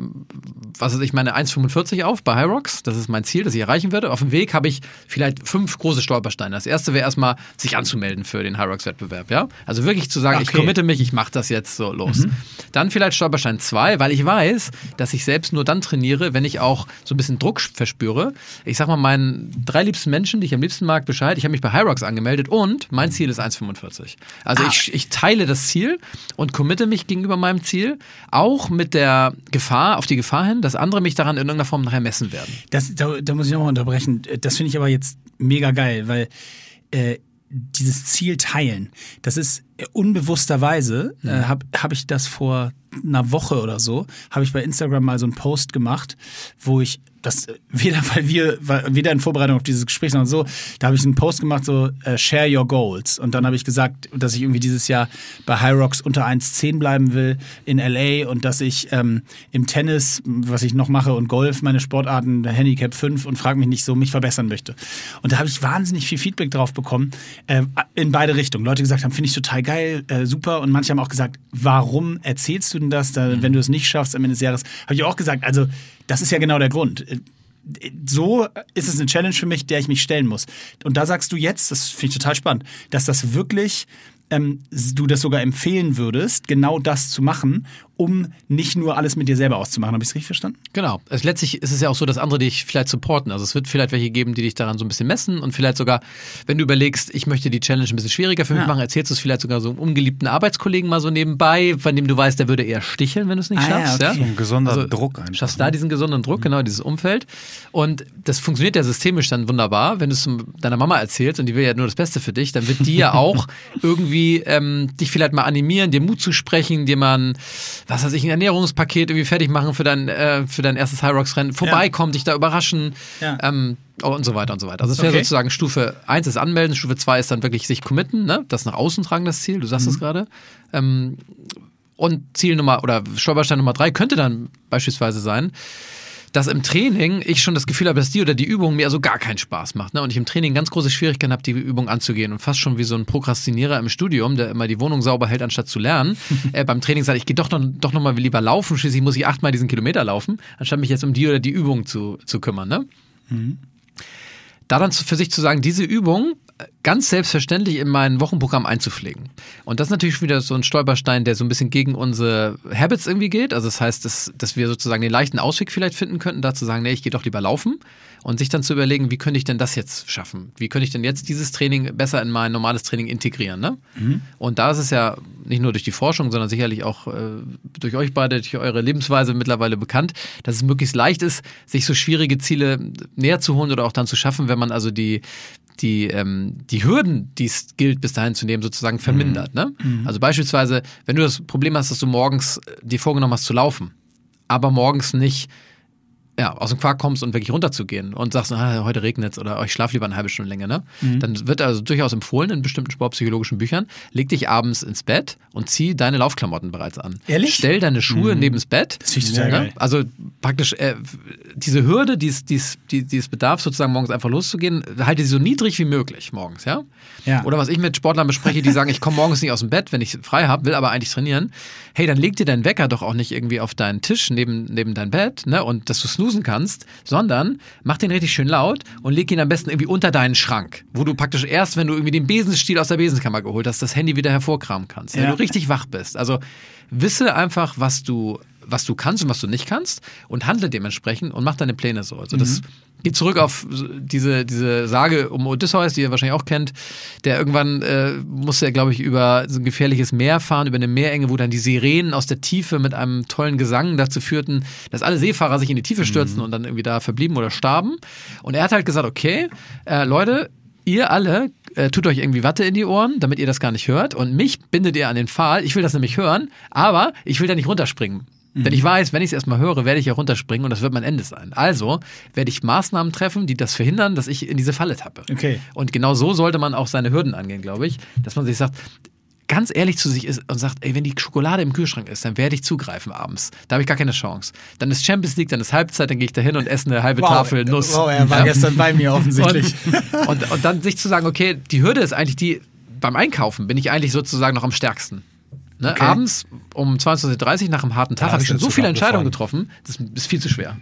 was weiß ich, meine 1,45 auf bei High Rocks. Das ist mein Ziel, das ich erreichen werde. Auf dem Weg habe ich vielleicht fünf große Stolpersteine. Das erste wäre erstmal, sich anzumelden für den High Rocks Wettbewerb. Ja? Also wirklich zu sagen, ich Okay. committe mich, ich mache das jetzt so los. Dann vielleicht Stolperstein 2, weil ich weiß, dass ich selbst nur dann trainiere, wenn ich auch so ein bisschen Druck verspüre. Ich sag mal meinen drei liebsten Menschen, die ich am liebsten mag, Bescheid. Ich habe mich bei Rocks angemeldet und mein Ziel ist 1,45. Also ich, ich teile das Ziel und committe mich gegenüber meinem Ziel, auch mit der Gefahr, auf die Gefahr hin, dass andere mich daran in irgendeiner Form nachher messen werden. Das, da, da muss ich nochmal unterbrechen. Das finde ich aber jetzt mega geil, weil äh, dieses Ziel teilen, das ist äh, unbewussterweise, äh, habe hab ich das vor einer Woche oder so, habe ich bei Instagram mal so einen Post gemacht, wo ich das weder weil wir weder in Vorbereitung auf dieses Gespräch noch so, da habe ich einen Post gemacht so äh, share your goals und dann habe ich gesagt, dass ich irgendwie dieses Jahr bei High Rocks unter 1,10 bleiben will in LA und dass ich ähm, im Tennis, was ich noch mache und Golf, meine Sportarten, Handicap 5 und frag mich nicht so, mich verbessern möchte. Und da habe ich wahnsinnig viel Feedback drauf bekommen, äh, in beide Richtungen. Leute gesagt haben, finde ich total geil, äh, super und manche haben auch gesagt, warum erzählst du denn das, da, wenn du es nicht schaffst am Ende des Jahres? Habe ich auch gesagt, also das ist ja genau der Grund so ist es eine Challenge für mich, der ich mich stellen muss. Und da sagst du jetzt, das finde ich total spannend, dass das wirklich, ähm, du das sogar empfehlen würdest, genau das zu machen, um nicht nur alles mit dir selber auszumachen. Habe ich es richtig verstanden? Genau. Es, letztlich ist es ja auch so, dass andere dich vielleicht supporten. Also es wird vielleicht welche geben, die dich daran so ein bisschen messen und vielleicht sogar, wenn du überlegst, ich möchte die Challenge ein bisschen schwieriger für mich Ja. machen, erzählst du es vielleicht sogar so einem ungeliebten Arbeitskollegen mal so nebenbei, von dem du weißt, der würde eher sticheln, wenn du es nicht Ah, ja, schaffst. okay. So ein gesunder Also, Druck einfach. Schaffst da diesen gesunden Druck, genau, dieses Umfeld. Und das funktioniert ja systemisch dann wunderbar. Wenn du es deiner Mama erzählst und die will ja nur das Beste für dich, dann wird die ja auch irgendwie ähm, dich vielleicht mal animieren, dir Mut zu sprechen, dir mal ein, was weiß ich, ein Ernährungspaket irgendwie fertig machen für dein, äh, für dein erstes High Rocks Rennen, vorbeikommen, dich da überraschen. Ja. Ähm, oh, und so weiter und so weiter. Also es wäre Okay. sozusagen Stufe 1 ist anmelden, Stufe 2 ist dann wirklich sich committen, ne? das nach außen tragen, das Ziel, du sagst es gerade. Ähm, und Ziel Nummer oder Stolperstein Nummer drei könnte dann beispielsweise sein, dass im Training ich schon das Gefühl habe, dass die oder die Übung mir also gar keinen Spaß macht. Ne? Und ich im Training ganz große Schwierigkeiten habe, die Übung anzugehen. Und fast schon wie so ein Prokrastinierer im Studium, der immer die Wohnung sauber hält, anstatt zu lernen. äh, beim Training sage ich, ich gehe doch noch, doch noch mal lieber laufen. Schließlich muss ich achtmal diesen Kilometer laufen, anstatt mich jetzt um die oder die Übung zu, zu kümmern. Ne? da dann für sich zu sagen, diese Übung ganz selbstverständlich in mein Wochenprogramm einzupflegen. Und das ist natürlich wieder so ein Stolperstein, der so ein bisschen gegen unsere Habits irgendwie geht. Also das heißt, dass, dass wir sozusagen den leichten Ausweg vielleicht finden könnten, da zu sagen, nee, ich gehe doch lieber laufen und sich dann zu überlegen, wie könnte ich denn das jetzt schaffen? Wie könnte ich denn jetzt dieses Training besser in mein normales Training integrieren? Ne? Und da ist es ja nicht nur durch die Forschung, sondern sicherlich auch äh, durch euch beide, durch eure Lebensweise mittlerweile bekannt, dass es möglichst leicht ist, sich so schwierige Ziele näher zu holen oder auch dann zu schaffen, wenn man also die die, ähm, die Hürden, die es gilt, bis dahin zu nehmen, sozusagen vermindert. Ne? Also beispielsweise, wenn du das Problem hast, dass du morgens äh, dir vorgenommen hast zu laufen, aber morgens nicht ja, aus dem Quark kommst und wirklich runterzugehen und sagst, ah, heute regnet es oder oh, ich schlafe lieber eine halbe Stunde länger, ne? Dann wird also durchaus empfohlen in bestimmten sportpsychologischen Büchern, leg dich abends ins Bett und zieh deine Laufklamotten bereits an. Ehrlich? Stell deine Schuhe neben das Bett. Das finde ich total geil. Also praktisch äh, diese Hürde, die es, die, es, die, die es bedarf, sozusagen morgens einfach loszugehen, halte sie so niedrig wie möglich morgens, ja? Ja. Oder was ich mit Sportlern bespreche, die sagen, ich komme morgens nicht aus dem Bett, wenn ich frei habe, will aber eigentlich trainieren. Hey, dann leg dir deinen Wecker doch auch nicht irgendwie auf deinen Tisch neben, neben dein Bett, ne, und dass du snoosen kannst, sondern mach den richtig schön laut und leg ihn am besten irgendwie unter deinen Schrank, wo du praktisch erst, wenn du irgendwie den Besenstiel aus der Besenkammer geholt hast, das Handy wieder hervorkramen kannst, wenn Ja. du richtig wach bist. Also wisse einfach, was du was du kannst und was du nicht kannst und handle dementsprechend und mach deine Pläne so. Also das geht zurück auf diese, diese Sage um Odysseus, die ihr wahrscheinlich auch kennt, der irgendwann äh, musste er, glaube ich, über so ein gefährliches Meer fahren, über eine Meerenge, wo dann die Sirenen aus der Tiefe mit einem tollen Gesang dazu führten, dass alle Seefahrer sich in die Tiefe stürzten und dann irgendwie da verblieben oder starben. Und er hat halt gesagt, okay, äh, Leute, ihr alle äh, tut euch irgendwie Watte in die Ohren, damit ihr das gar nicht hört. Und mich bindet ihr an den Pfahl. Ich will das nämlich hören, aber ich will da nicht runterspringen. Denn ich weiß, wenn ich es erstmal höre, werde ich ja runterspringen und das wird mein Ende sein. Also werde ich Maßnahmen treffen, die das verhindern, dass ich in diese Falle tappe. Okay. Und genau so sollte man auch seine Hürden angehen, glaube ich. Dass man sich sagt, ganz ehrlich zu sich ist und sagt, ey, wenn die Schokolade im Kühlschrank ist, dann werde ich zugreifen abends. Da habe ich gar keine Chance. Dann ist Champions League, dann ist Halbzeit, dann gehe ich da hin und esse eine halbe Tafel Nuss. Wow, er war Ja? gestern bei mir offensichtlich. Und, und, und dann sich zu sagen, okay, die Hürde ist eigentlich die, beim Einkaufen bin ich eigentlich sozusagen noch am stärksten. Ne? Okay. Abends um 22.30 Uhr nach einem harten Tag habe ich schon so viele Entscheidungen getroffen, das ist viel zu schwer.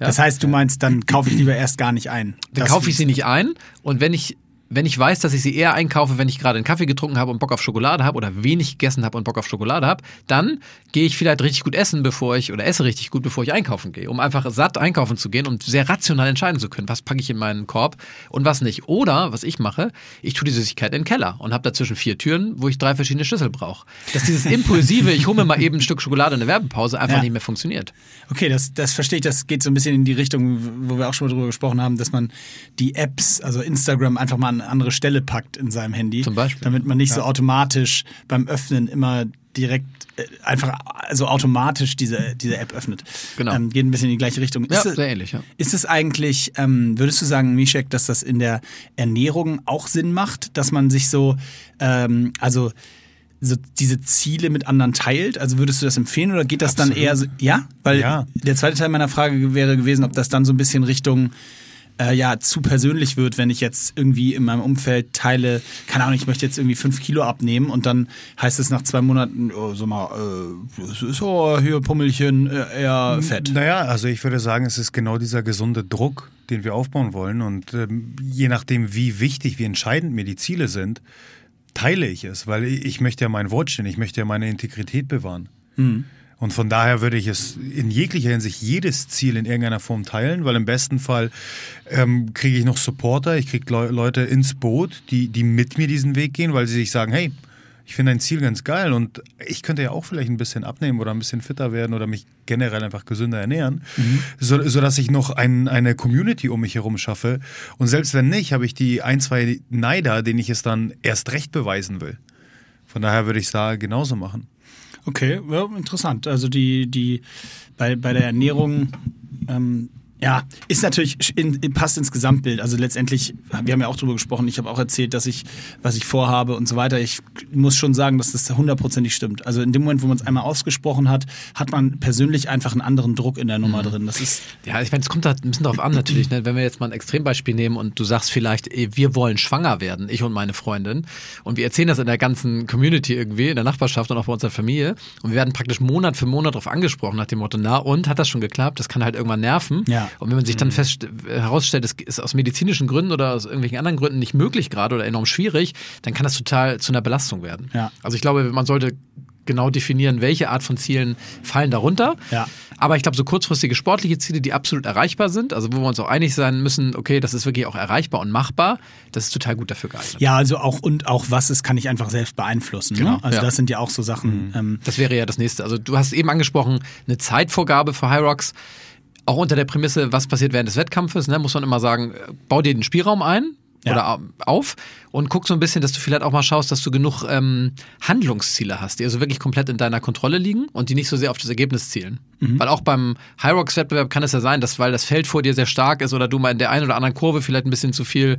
Ja? Das heißt, du meinst, dann kaufe ich lieber erst gar nicht ein. Dann kaufe ich sie nicht ein und wenn ich wenn ich weiß, dass ich sie eher einkaufe, wenn ich gerade einen Kaffee getrunken habe und Bock auf Schokolade habe oder wenig gegessen habe und Bock auf Schokolade habe, dann gehe ich vielleicht richtig gut essen, bevor ich oder esse richtig gut, bevor ich einkaufen gehe, um einfach satt einkaufen zu gehen und sehr rational entscheiden zu können, was packe ich in meinen Korb und was nicht. Oder was ich mache, ich tue die Süßigkeit in den Keller und habe dazwischen vier Türen, wo ich drei verschiedene Schlüssel brauche. Dass dieses impulsive, ich hole mir mal eben ein Stück Schokolade in der Werbepause einfach Ja. nicht mehr funktioniert. Okay, das, das verstehe ich. Das geht so ein bisschen in die Richtung, wo wir auch schon mal drüber gesprochen haben, dass man die Apps, also Instagram, einfach mal an eine andere Stelle packt in seinem Handy. Zum Beispiel. Damit man nicht so automatisch beim Öffnen immer direkt äh, einfach so automatisch diese, diese App öffnet. Genau. Ähm, geht ein bisschen in die gleiche Richtung. Ja, Ist es- sehr ähnlich, ja. Ist es eigentlich, ähm, würdest du sagen, Mishek, dass das in der Ernährung auch Sinn macht, dass man sich so, ähm, also so diese Ziele mit anderen teilt? Also würdest du das empfehlen oder geht das dann Absolut. eher so, ja? Weil Ja. der zweite Teil meiner Frage wäre gewesen, ob das dann so ein bisschen Richtung äh, ja, zu persönlich wird, wenn ich jetzt irgendwie in meinem Umfeld teile, keine Ahnung, ich möchte jetzt irgendwie fünf Kilo abnehmen und dann heißt es nach zwei Monaten, oh, sag mal, äh, oh, hier Pummelchen, äh, eher fett. Naja, also ich würde sagen, es ist genau dieser gesunde Druck, den wir aufbauen wollen. Und ähm, je nachdem, wie wichtig, wie entscheidend mir die Ziele sind, teile ich es, weil ich möchte ja mein Wort stehen, ich möchte ja meine Integrität bewahren. Und Und von daher würde ich es in jeglicher Hinsicht jedes Ziel in irgendeiner Form teilen, weil im besten Fall ähm, kriege ich noch Supporter, ich kriege Le Leute ins Boot, die, die mit mir diesen Weg gehen, weil sie sich sagen, hey, ich finde dein Ziel ganz geil und ich könnte ja auch vielleicht ein bisschen abnehmen oder ein bisschen fitter werden oder mich generell einfach gesünder ernähren, mhm. so, sodass ich noch ein, eine Community um mich herum schaffe. Und selbst wenn nicht, habe ich die ein, zwei Neider, denen ich es dann erst recht beweisen will. Von daher würde ich es da genauso machen. Okay, ja, interessant. Also die, die bei, bei der Ernährung ähm, ja, ist natürlich, in, passt ins Gesamtbild. Also letztendlich, wir haben ja auch drüber gesprochen, ich habe auch erzählt, dass ich, was ich vorhabe und so weiter. Ich muss schon sagen, dass das hundertprozentig stimmt. Also in dem Moment, wo man es einmal ausgesprochen hat, hat man persönlich einfach einen anderen Druck in der Nummer mhm. drin. Das ist ja, ich meine, es kommt da ein bisschen drauf an natürlich. Ne? Wenn wir jetzt mal ein Extrembeispiel nehmen und du sagst vielleicht, wir wollen schwanger werden, ich und meine Freundin, und wir erzählen das in der ganzen Community irgendwie, in der Nachbarschaft und auch bei unserer Familie, und wir werden praktisch Monat für Monat darauf angesprochen, nach dem Motto, na und, hat das schon geklappt? Das kann halt irgendwann nerven. Ja. Und wenn man sich dann mhm. fest herausstellt, es ist aus medizinischen Gründen oder aus irgendwelchen anderen Gründen nicht möglich gerade oder enorm schwierig, dann kann das total zu einer Belastung werden. Ja. Also ich glaube, man sollte genau definieren, welche Art von Zielen fallen darunter. Ja. Aber ich glaube, so kurzfristige sportliche Ziele, die absolut erreichbar sind, also wo wir uns auch einig sein müssen, okay, das ist wirklich auch erreichbar und machbar, das ist total gut dafür geeignet. Ja, also auch und auch was ist, kann ich einfach selbst beeinflussen. Ne? Genau, ne? Also ja. das sind ja auch so Sachen. Mhm. Ähm, das wäre ja das nächste. Also du hast eben angesprochen, eine Zeitvorgabe für High Rocks auch unter der Prämisse, was passiert während des Wettkampfes, ne, muss man immer sagen, bau dir den Spielraum ein, ja. oder auf und guck so ein bisschen, dass du vielleicht auch mal schaust, dass du genug ähm, Handlungsziele hast, die also wirklich komplett in deiner Kontrolle liegen und die nicht so sehr auf das Ergebnis zielen. Mhm. Weil auch beim High Rocks Wettbewerb kann es ja sein, dass weil das Feld vor dir sehr stark ist oder du mal in der einen oder anderen Kurve vielleicht ein bisschen zu viel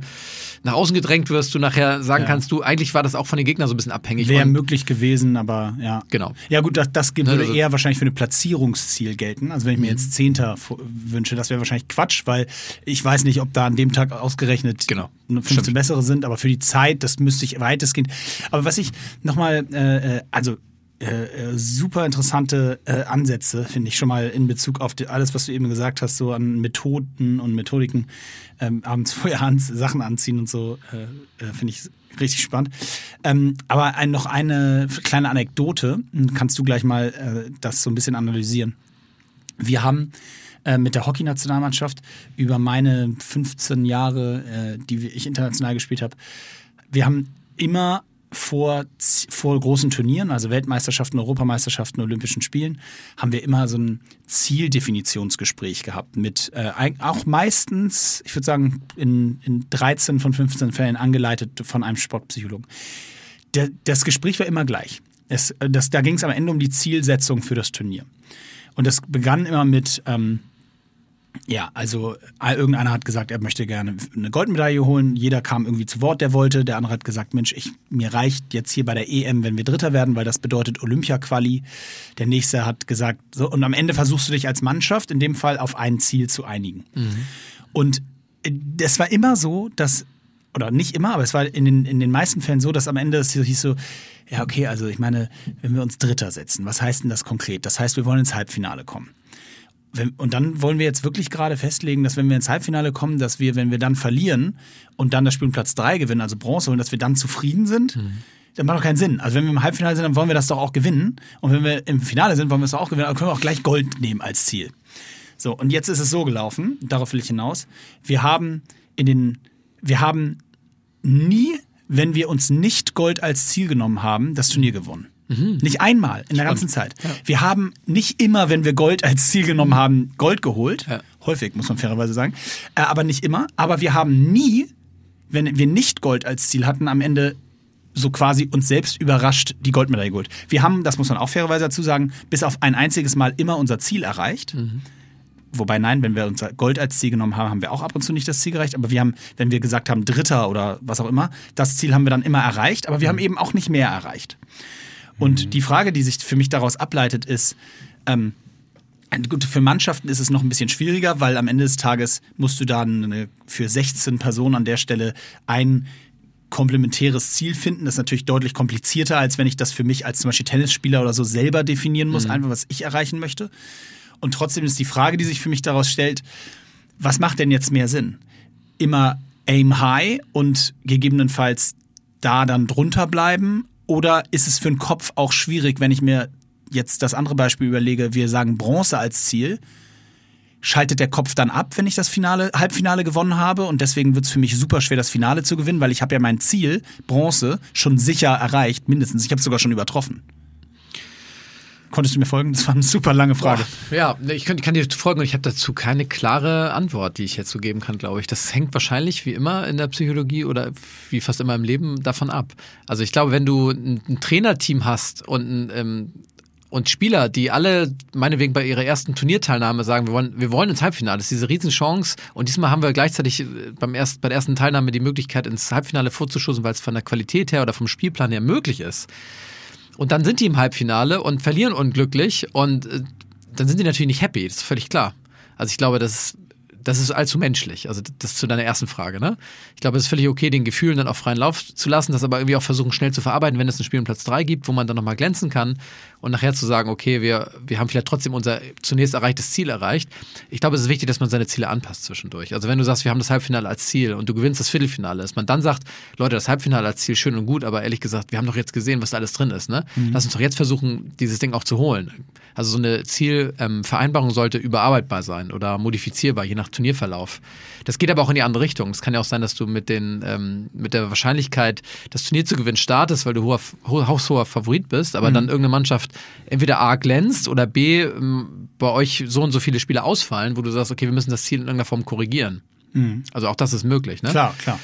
nach außen gedrängt wirst, du nachher sagen ja. kannst, du eigentlich war das auch von den Gegnern so ein bisschen abhängig. Wäre möglich gewesen, aber ja. Genau. Ja gut, das, das würde also, eher wahrscheinlich für ein Platzierungsziel gelten. Also wenn ich mir mhm. jetzt Zehnter wünsche, das wäre wahrscheinlich Quatsch, weil ich weiß nicht, ob da an dem Tag ausgerechnet genau. 15 Stimmt. bessere sind, aber für die Zeit, das müsste ich weitestgehend. Aber was ich nochmal, äh, äh, also äh, äh, super interessante äh, Ansätze, finde ich schon mal in Bezug auf die, alles, was du eben gesagt hast, so an Methoden und Methodiken, ähm, abends vorher an, Sachen anziehen und so, äh, äh, finde ich richtig spannend. Ähm, aber ein, noch eine kleine Anekdote, kannst du gleich mal das so ein bisschen analysieren. Wir haben mit der Hockeynationalmannschaft über meine 15 Jahre, die ich international gespielt habe, wir haben immer vor, vor großen Turnieren, also Weltmeisterschaften, Europameisterschaften, Olympischen Spielen, haben wir immer so ein Zieldefinitionsgespräch gehabt mit äh, auch meistens, ich würde sagen, in, in 13 von 15 Fällen angeleitet von einem Sportpsychologen. Der, das Gespräch war immer gleich. Es, das, da ging es am Ende um die Zielsetzung für das Turnier. Und das begann immer mit, ähm, ja, also irgendeiner hat gesagt, er möchte gerne eine Goldmedaille holen. Jeder kam irgendwie zu Wort, der wollte. Der andere hat gesagt, Mensch, ich, mir reicht jetzt hier bei der EM, wenn wir Dritter werden, weil das bedeutet Olympia-Quali. Der nächste hat gesagt, so, und am Ende versuchst du dich als Mannschaft in dem Fall auf ein Ziel zu einigen. Mhm. Und es war immer so, dass, oder nicht immer, aber es war in den, in den meisten Fällen so, dass am Ende es hieß so, ja, okay, also ich meine, wenn wir uns Dritter setzen, was heißt denn das konkret? Das heißt, wir wollen ins Halbfinale kommen und dann wollen wir jetzt wirklich gerade festlegen, dass wenn wir ins Halbfinale kommen, dass wir, wenn wir dann verlieren und dann das Spiel um Platz 3 gewinnen, also Bronze holen, dass wir dann zufrieden sind. Mhm. Das macht doch keinen Sinn. Also wenn wir im Halbfinale sind, dann wollen wir das doch auch gewinnen. Und wenn wir im Finale sind, wollen wir es auch gewinnen. Aber können wir auch gleich Gold nehmen als Ziel. So, und jetzt ist es so gelaufen, darauf will ich hinaus. Wir haben in den, wir haben nie, wenn wir uns nicht Gold als Ziel genommen haben, das Turnier gewonnen. Mhm. Nicht einmal in der ganzen Zeit. Ja. Wir haben nicht immer, wenn wir Gold als Ziel genommen haben, Gold geholt. Ja. Häufig, muss man fairerweise sagen. Äh, aber nicht immer. Aber wir haben nie, wenn wir nicht Gold als Ziel hatten, am Ende so quasi uns selbst überrascht die Goldmedaille geholt. Wir haben, das muss man auch fairerweise dazu sagen, bis auf ein einziges Mal immer unser Ziel erreicht. Mhm. Wobei nein, wenn wir unser Gold als Ziel genommen haben, haben wir auch ab und zu nicht das Ziel erreicht. Aber wir haben, wenn wir gesagt haben Dritter oder was auch immer, das Ziel haben wir dann immer erreicht. Aber wir haben mhm. eben auch nicht mehr erreicht. Und mhm. die Frage, die sich für mich daraus ableitet, ist, ähm, Gut, für Mannschaften ist es noch ein bisschen schwieriger, weil am Ende des Tages musst du dann für 16 Personen an der Stelle ein komplementäres Ziel finden. Das ist natürlich deutlich komplizierter, als wenn ich das für mich als zum Beispiel Tennisspieler oder so selber definieren muss, mhm. einfach was ich erreichen möchte. Und trotzdem ist die Frage, die sich für mich daraus stellt, was macht denn jetzt mehr Sinn? Immer aim high und gegebenenfalls da dann drunter bleiben oder ist es für den Kopf auch schwierig, wenn ich mir jetzt das andere Beispiel überlege, wir sagen Bronze als Ziel, schaltet der Kopf dann ab, wenn ich das Finale, Halbfinale gewonnen habe und deswegen wird es für mich super schwer, das Finale zu gewinnen, weil ich habe ja mein Ziel, Bronze, schon sicher erreicht, mindestens. Ich habe es sogar schon übertroffen. Konntest du mir folgen? Das war eine super lange Frage. Ja, ich kann, kann, dir folgen und ich habe dazu keine klare Antwort, die ich jetzt so geben kann, glaube ich. Das hängt wahrscheinlich wie immer in der Psychologie oder wie fast immer im Leben davon ab. Also ich glaube, wenn du ein, ein Trainerteam hast und ein ähm, und Spieler, die alle meinetwegen bei ihrer ersten Turnierteilnahme sagen, wir wollen, wir wollen ins Halbfinale, das ist diese Riesenchance. Und diesmal haben wir gleichzeitig äh, beim erst, bei der ersten Teilnahme die Möglichkeit, ins Halbfinale vorzuschussen, weil es von der Qualität her oder vom Spielplan her möglich ist. Und dann sind die im Halbfinale und verlieren unglücklich und äh, dann sind die natürlich nicht happy, das ist völlig klar. Also ich glaube, das das ist allzu menschlich. Also das zu deiner ersten Frage. Ne? Ich glaube, es ist völlig okay, den Gefühlen dann auch freien Lauf zu lassen, das aber irgendwie auch versuchen, schnell zu verarbeiten, wenn es ein Spiel um Platz 3 gibt, wo man dann nochmal glänzen kann und nachher zu sagen, okay, wir, wir haben vielleicht trotzdem unser zunächst erreichtes Ziel erreicht. Ich glaube, es ist wichtig, dass man seine Ziele anpasst zwischendurch. Also wenn du sagst, wir haben das Halbfinale als Ziel und du gewinnst das Viertelfinale, dass man dann sagt, Leute, das Halbfinale als Ziel schön und gut, aber ehrlich gesagt, wir haben doch jetzt gesehen, was da alles drin ist. Ne? Mhm. Lass uns doch jetzt versuchen, dieses Ding auch zu holen. Also so eine Zielvereinbarung ähm, sollte überarbeitbar sein oder modifizierbar, je nach Turnierverlauf. Das geht aber auch in die andere Richtung. Es kann ja auch sein, dass du mit, den, ähm, mit der Wahrscheinlichkeit, das Turnier zu gewinnen, startest, weil du hoher, haushoher Favorit bist, aber mhm. dann irgendeine Mannschaft entweder A glänzt oder B ähm, bei euch so und so viele Spiele ausfallen, wo du sagst, okay, wir müssen das Ziel in irgendeiner Form korrigieren. Mhm. Also auch das ist möglich. Ne? Klar, klar.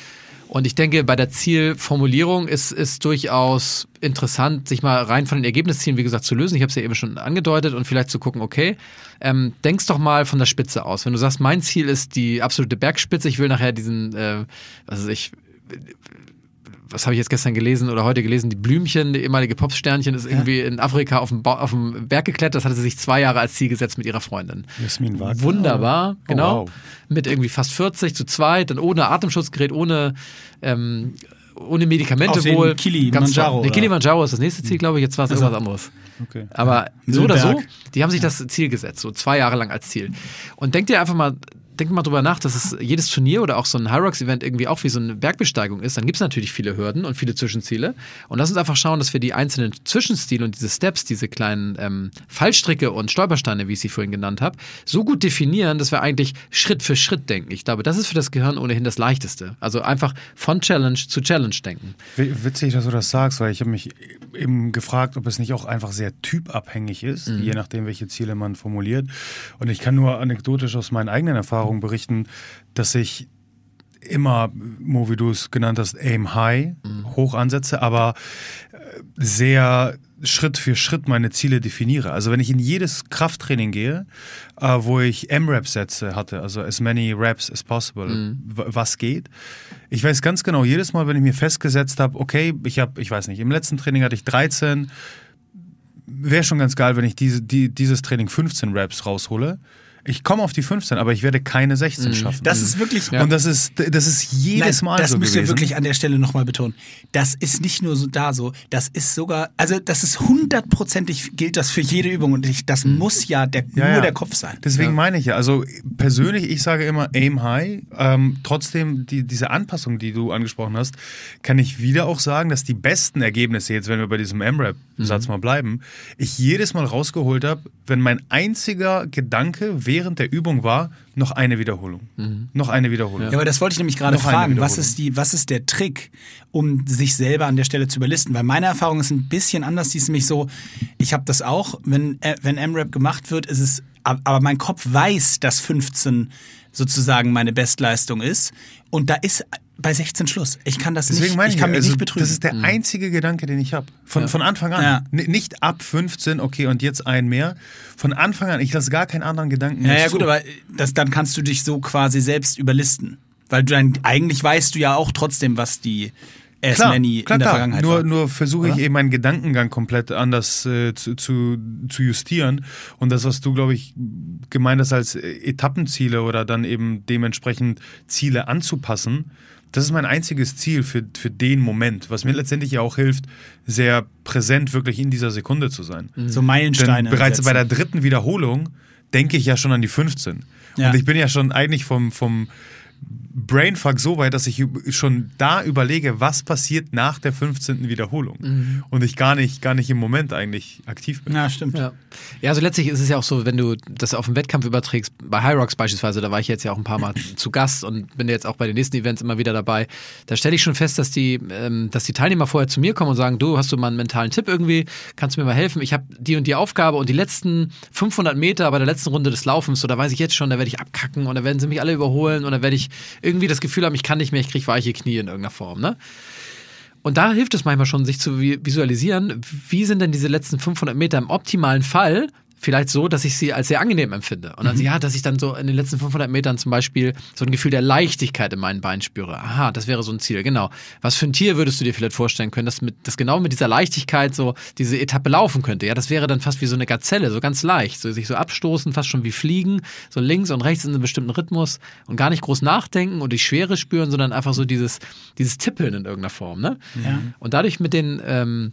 Und ich denke, bei der Zielformulierung ist es durchaus interessant, sich mal rein von den Ergebniszielen, wie gesagt, zu lösen. Ich habe es ja eben schon angedeutet und vielleicht zu gucken, okay, ähm, denkst doch mal von der Spitze aus. Wenn du sagst, mein Ziel ist die absolute Bergspitze, ich will nachher diesen, äh, was weiß ich, was habe ich jetzt gestern gelesen oder heute gelesen, die Blümchen, die ehemalige Popsternchen, ist irgendwie ja. in Afrika auf dem, auf dem Berg geklettert. Das hatte sie sich zwei Jahre als Ziel gesetzt mit ihrer Freundin. Jasmin Wagner. Wunderbar, oh, genau. Wow. Mit irgendwie fast 40 zu zweit, dann ohne Atemschutzgerät, ohne, ähm, ohne Medikamente auf wohl. Kilimanjaro. Der Kilimanjaro ist das nächste Ziel, glaube ich. Jetzt war es also, irgendwas anderes. Okay. Aber so oder so, die haben sich das Ziel gesetzt, so zwei Jahre lang als Ziel. Und denk dir einfach mal denkt mal drüber nach, dass es jedes Turnier oder auch so ein Hyrox-Event irgendwie auch wie so eine Bergbesteigung ist. Dann gibt es natürlich viele Hürden und viele Zwischenziele. Und lass uns einfach schauen, dass wir die einzelnen Zwischenstile und diese Steps, diese kleinen ähm, Fallstricke und Stolpersteine, wie ich sie vorhin genannt habe, so gut definieren, dass wir eigentlich Schritt für Schritt denken. Ich glaube, das ist für das Gehirn ohnehin das Leichteste. Also einfach von Challenge zu Challenge denken. Witzig, dass du das sagst, weil ich habe mich eben gefragt, ob es nicht auch einfach sehr typabhängig ist, mhm. je nachdem, welche Ziele man formuliert. Und ich kann nur anekdotisch aus meinen eigenen Erfahrungen Erfahrung berichten, dass ich immer, Mo, wie du es genannt hast, aim high, mhm. hoch ansetze, aber äh, sehr Schritt für Schritt meine Ziele definiere. Also wenn ich in jedes Krafttraining gehe, äh, wo ich M-Rap-Sätze hatte, also as many Raps as possible, mhm. was geht, ich weiß ganz genau, jedes Mal, wenn ich mir festgesetzt habe, okay, ich habe, ich weiß nicht, im letzten Training hatte ich 13, wäre schon ganz geil, wenn ich diese, die, dieses Training 15 Raps raushole ich komme auf die 15, aber ich werde keine 16 mhm. schaffen. Das ist wirklich. Ja. Und das ist, das ist jedes Nein, Mal das so. Das müsst ihr wirklich an der Stelle nochmal betonen. Das ist nicht nur so da so, das ist sogar, also das ist hundertprozentig gilt das für jede Übung und ich, das mhm. muss ja, der, ja, nur ja. der Kopf sein. Deswegen meine ich ja, also persönlich, ich sage immer aim high. Ähm, trotzdem, die, diese Anpassung, die du angesprochen hast, kann ich wieder auch sagen, dass die besten Ergebnisse, jetzt wenn wir bei diesem M-Rap-Satz mhm. mal bleiben, ich jedes Mal rausgeholt habe, wenn mein einziger Gedanke während der Übung war, noch eine Wiederholung. Mhm. Noch eine Wiederholung. Ja, aber das wollte ich nämlich gerade fragen. Was ist, die, was ist der Trick, um sich selber an der Stelle zu überlisten? Weil meine Erfahrung ist ein bisschen anders. Die ist nämlich so, ich habe das auch, wenn, äh, wenn M-Rap gemacht wird, ist es, aber mein Kopf weiß, dass 15 sozusagen meine Bestleistung ist. Und da ist bei 16 Schluss. Ich kann das Deswegen nicht, meine ich kann mich also, nicht betrügen. Das ist der mhm. einzige Gedanke, den ich habe. Von, ja. von Anfang an. Ja. Nicht ab 15, okay, und jetzt ein mehr. Von Anfang an, ich lasse gar keinen anderen Gedanken Ja, ja, zu. gut, aber das, dann kannst du dich so quasi selbst überlisten. Weil du dann, eigentlich weißt du ja auch trotzdem, was die as klar, many klar, in der klar. Vergangenheit Nur, nur versuche ich eben meinen Gedankengang komplett anders äh, zu, zu, zu justieren. Und das, was du, glaube ich, gemeint hast als Etappenziele oder dann eben dementsprechend Ziele anzupassen, das ist mein einziges Ziel für, für den Moment, was mir letztendlich ja auch hilft, sehr präsent wirklich in dieser Sekunde zu sein. So Meilensteine. Denn bereits setzen. bei der dritten Wiederholung denke ich ja schon an die 15. Ja. Und ich bin ja schon eigentlich vom, vom Brainfuck so weit, dass ich schon da überlege, was passiert nach der 15. Wiederholung. Mhm. Und ich gar nicht, gar nicht im Moment eigentlich aktiv bin. Ja, stimmt. Ja. ja, also letztlich ist es ja auch so, wenn du das auf den Wettkampf überträgst, bei High Rocks beispielsweise, da war ich jetzt ja auch ein paar Mal zu Gast und bin jetzt auch bei den nächsten Events immer wieder dabei. Da stelle ich schon fest, dass die, ähm, dass die Teilnehmer vorher zu mir kommen und sagen, du, hast du mal einen mentalen Tipp irgendwie? Kannst du mir mal helfen? Ich habe die und die Aufgabe und die letzten 500 Meter bei der letzten Runde des Laufens, so da weiß ich jetzt schon, da werde ich abkacken und da werden sie mich alle überholen und da werde ich irgendwie das Gefühl haben, ich kann nicht mehr, ich kriege weiche Knie in irgendeiner Form. Ne? Und da hilft es manchmal schon, sich zu visualisieren, wie sind denn diese letzten 500 Meter im optimalen Fall vielleicht so, dass ich sie als sehr angenehm empfinde. Und also, mhm. ja, dass ich dann so in den letzten 500 Metern zum Beispiel so ein Gefühl der Leichtigkeit in meinen Beinen spüre. Aha, das wäre so ein Ziel, genau. Was für ein Tier würdest du dir vielleicht vorstellen können, dass, mit, dass genau mit dieser Leichtigkeit so diese Etappe laufen könnte? Ja, das wäre dann fast wie so eine Gazelle, so ganz leicht, so sich so abstoßen, fast schon wie fliegen, so links und rechts in einem bestimmten Rhythmus und gar nicht groß nachdenken und die Schwere spüren, sondern einfach so dieses, dieses Tippeln in irgendeiner Form. Ne? Ja. Und dadurch mit den ähm,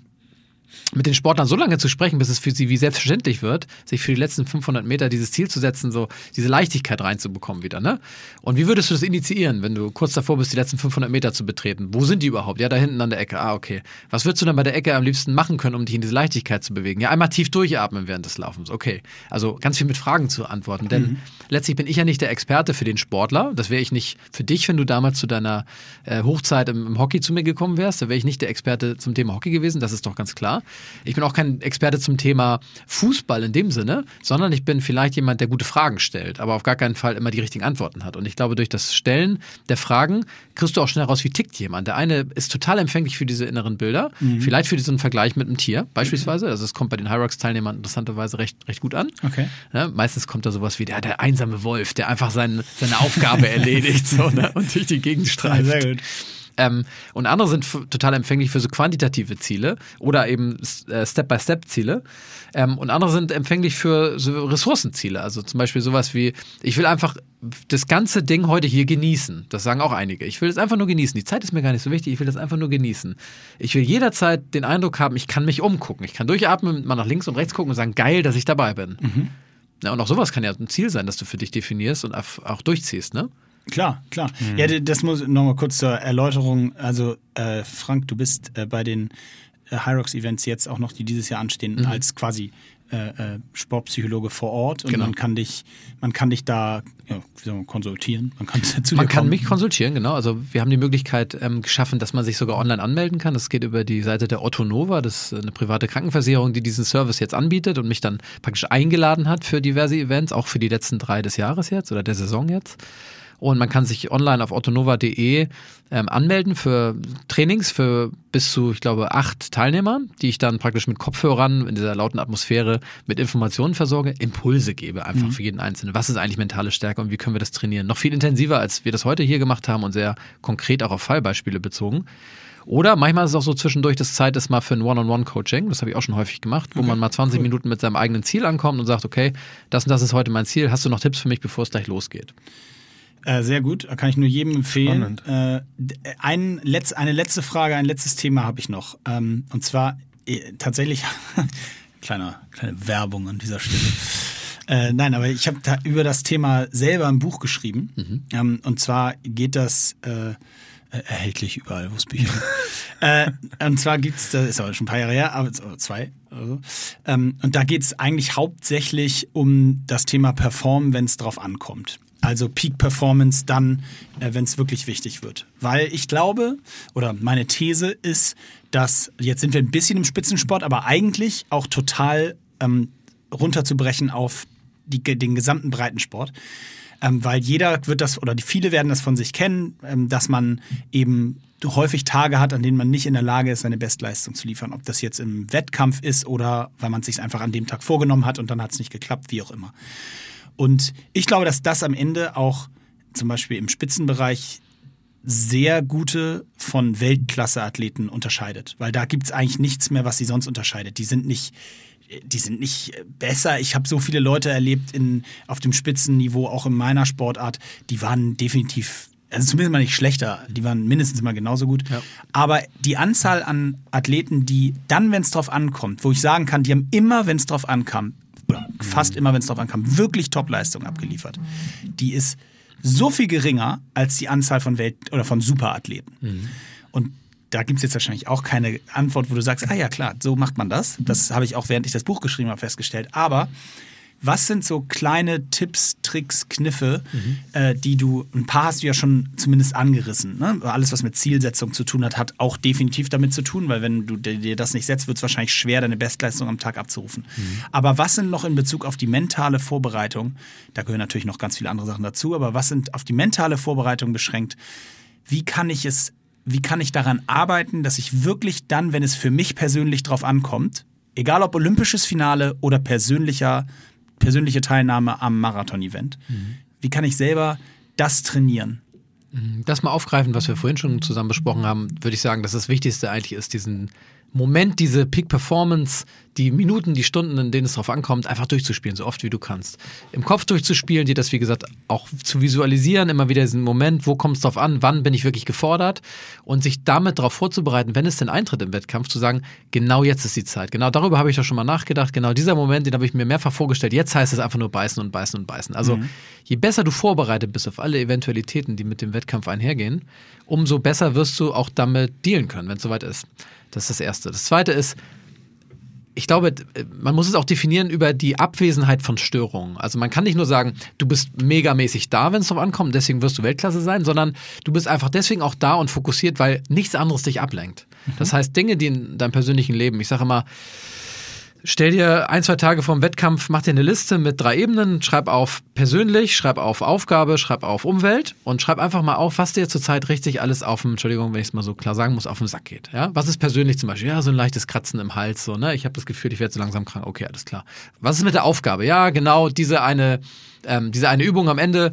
mit den Sportlern so lange zu sprechen, bis es für sie wie selbstverständlich wird, sich für die letzten 500 Meter dieses Ziel zu setzen, so diese Leichtigkeit reinzubekommen wieder. Ne? Und wie würdest du das initiieren, wenn du kurz davor bist, die letzten 500 Meter zu betreten? Wo sind die überhaupt? Ja, da hinten an der Ecke. Ah, okay. Was würdest du dann bei der Ecke am liebsten machen können, um dich in diese Leichtigkeit zu bewegen? Ja, einmal tief durchatmen während des Laufens. Okay. Also ganz viel mit Fragen zu antworten. Denn mhm. letztlich bin ich ja nicht der Experte für den Sportler. Das wäre ich nicht für dich, wenn du damals zu deiner äh, Hochzeit im, im Hockey zu mir gekommen wärst. Da wäre ich nicht der Experte zum Thema Hockey gewesen. Das ist doch ganz klar. Ich bin auch kein Experte zum Thema Fußball in dem Sinne, sondern ich bin vielleicht jemand, der gute Fragen stellt, aber auf gar keinen Fall immer die richtigen Antworten hat. Und ich glaube, durch das Stellen der Fragen kriegst du auch schnell raus, wie tickt jemand. Der eine ist total empfänglich für diese inneren Bilder, mhm. vielleicht für diesen Vergleich mit einem Tier beispielsweise. Also es kommt bei den Hyrox-Teilnehmern interessanterweise recht, recht gut an. Okay. Ja, meistens kommt da sowas wie der, der einsame Wolf, der einfach sein, seine Aufgabe erledigt so, ne? und durch die Gegend streift. Ja, sehr gut. Ähm, und andere sind total empfänglich für so quantitative Ziele oder eben äh, Step-by-Step-Ziele. Ähm, und andere sind empfänglich für so Ressourcenziele. Also zum Beispiel sowas wie, ich will einfach das ganze Ding heute hier genießen. Das sagen auch einige. Ich will es einfach nur genießen. Die Zeit ist mir gar nicht so wichtig. Ich will das einfach nur genießen. Ich will jederzeit den Eindruck haben, ich kann mich umgucken. Ich kann durchatmen, mal nach links und rechts gucken und sagen, geil, dass ich dabei bin. Mhm. Ja, und auch sowas kann ja ein Ziel sein, das du für dich definierst und auch durchziehst, ne? Klar, klar. Mhm. Ja, das muss nochmal kurz zur Erläuterung. Also, äh, Frank, du bist äh, bei den äh, Hyrox Events jetzt auch noch, die dieses Jahr anstehen, mhm. als quasi äh, äh, Sportpsychologe vor Ort und genau. man kann dich, man kann dich da ja, man, konsultieren. Man kann, zu man kann mich konsultieren, genau. Also wir haben die Möglichkeit ähm, geschaffen, dass man sich sogar online anmelden kann. Das geht über die Seite der Otto Nova, das ist eine private Krankenversicherung, die diesen Service jetzt anbietet und mich dann praktisch eingeladen hat für diverse Events, auch für die letzten drei des Jahres jetzt oder der Saison jetzt. Und man kann sich online auf autonova.de ähm, anmelden für Trainings für bis zu, ich glaube, acht Teilnehmer, die ich dann praktisch mit Kopfhörern in dieser lauten Atmosphäre mit Informationen versorge, Impulse gebe, einfach mhm. für jeden Einzelnen. Was ist eigentlich mentale Stärke und wie können wir das trainieren? Noch viel intensiver, als wir das heute hier gemacht haben und sehr konkret auch auf Fallbeispiele bezogen. Oder manchmal ist es auch so zwischendurch, dass Zeit ist mal für ein One-on-One-Coaching. Das habe ich auch schon häufig gemacht, wo okay, man mal 20 cool. Minuten mit seinem eigenen Ziel ankommt und sagt, okay, das und das ist heute mein Ziel. Hast du noch Tipps für mich, bevor es gleich losgeht? Äh, sehr gut, kann ich nur jedem empfehlen. Äh, ein, letz, eine letzte Frage, ein letztes Thema habe ich noch. Ähm, und zwar äh, tatsächlich, kleiner, kleine Werbung an dieser Stelle. Äh, nein, aber ich habe da über das Thema selber ein Buch geschrieben. Mhm. Ähm, und zwar geht das äh, äh erhältlich überall, wo es Bücher gibt. äh, und zwar gibt's, das ist aber schon ein paar Jahre her, aber zwei oder so. Ähm, und da geht es eigentlich hauptsächlich um das Thema Performen, wenn es drauf ankommt. Also Peak Performance dann, äh, wenn es wirklich wichtig wird. Weil ich glaube, oder meine These ist, dass, jetzt sind wir ein bisschen im Spitzensport, aber eigentlich auch total ähm, runterzubrechen auf die, den gesamten Breitensport. Ähm, weil jeder wird das, oder viele werden das von sich kennen, ähm, dass man eben häufig Tage hat, an denen man nicht in der Lage ist, seine Bestleistung zu liefern. Ob das jetzt im Wettkampf ist oder weil man es sich einfach an dem Tag vorgenommen hat und dann hat es nicht geklappt, wie auch immer. Und ich glaube, dass das am Ende auch zum Beispiel im Spitzenbereich sehr gute von Weltklasse-Athleten unterscheidet. Weil da gibt es eigentlich nichts mehr, was sie sonst unterscheidet. Die sind nicht, die sind nicht besser. Ich habe so viele Leute erlebt in, auf dem Spitzenniveau, auch in meiner Sportart, die waren definitiv also zumindest mal nicht schlechter, die waren mindestens mal genauso gut. Ja. Aber die Anzahl an Athleten, die dann, wenn es drauf ankommt, wo ich sagen kann, die haben immer, wenn es drauf ankam, fast immer, wenn es drauf ankam, wirklich Top-Leistung abgeliefert. Die ist so viel geringer als die Anzahl von Welt- oder von Superathleten. Und da gibt es jetzt wahrscheinlich auch keine Antwort, wo du sagst, ah ja klar, so macht man das. Das habe ich auch während ich das Buch geschrieben habe festgestellt. Aber was sind so kleine Tipps, Tricks, Kniffe, äh, die du, ein paar hast du ja schon zumindest angerissen. Ne? Alles, was mit Zielsetzung zu tun hat, hat auch definitiv damit zu tun, weil wenn du dir dir das nicht setzt, wird es wahrscheinlich schwer, deine Bestleistung am Tag abzurufen. Aber was sind noch in Bezug auf die mentale Vorbereitung, da gehören natürlich noch ganz viele andere Sachen dazu, aber was sind auf die mentale Vorbereitung beschränkt, wie kann ich es, wie kann ich daran arbeiten, dass ich wirklich dann, wenn es für mich persönlich drauf ankommt, egal ob olympisches Finale oder persönlicher, persönliche Teilnahme am Marathon-Event, wie kann ich selber das trainieren? Das mal aufgreifen, was wir vorhin schon zusammen besprochen haben, würde ich sagen, dass das Wichtigste eigentlich ist, diesen Moment, diese Peak Performance, die Minuten, die Stunden, in denen es drauf ankommt, einfach durchzuspielen, so oft wie du kannst. Im Kopf durchzuspielen, dir das, wie gesagt, auch zu visualisieren, immer wieder diesen Moment, wo kommt es drauf an, wann bin ich wirklich gefordert und sich damit darauf vorzubereiten, wenn es denn eintritt im Wettkampf, zu sagen, genau jetzt ist die Zeit. Genau darüber habe ich doch schon mal nachgedacht. Genau dieser Moment, den habe ich mir mehrfach vorgestellt. Jetzt heißt es einfach nur beißen und beißen und beißen. Also je besser du vorbereitet bist auf alle Eventualitäten, die mit dem Wettkampf einhergehen, umso besser wirst du auch damit dealen können, wenn es soweit ist. Das ist das Erste. Das Zweite ist, ich glaube, man muss es auch definieren über die Abwesenheit von Störungen. Also man kann nicht nur sagen, du bist megamäßig da, wenn es drauf ankommt, deswegen wirst du Weltklasse sein, sondern du bist einfach deswegen auch da und fokussiert, weil nichts anderes dich ablenkt. Das heißt, Dinge, die in deinem persönlichen Leben, ich sage immer, Stell dir ein, zwei Tage vor dem Wettkampf, mach dir eine Liste mit drei Ebenen, schreib auf persönlich, schreib auf Aufgabe, schreib auf Umwelt und schreib einfach mal auf, was dir zurzeit richtig alles auf dem, Entschuldigung, wenn ich es mal so klar sagen muss, auf den Sack geht. Ja? Was ist persönlich zum Beispiel? Ja, so ein leichtes Kratzen im Hals, so, ne? Ich habe das Gefühl, ich werde so langsam krank. Okay, alles klar. Was ist mit der Aufgabe? Ja, genau, diese eine, ähm, diese eine Übung am Ende,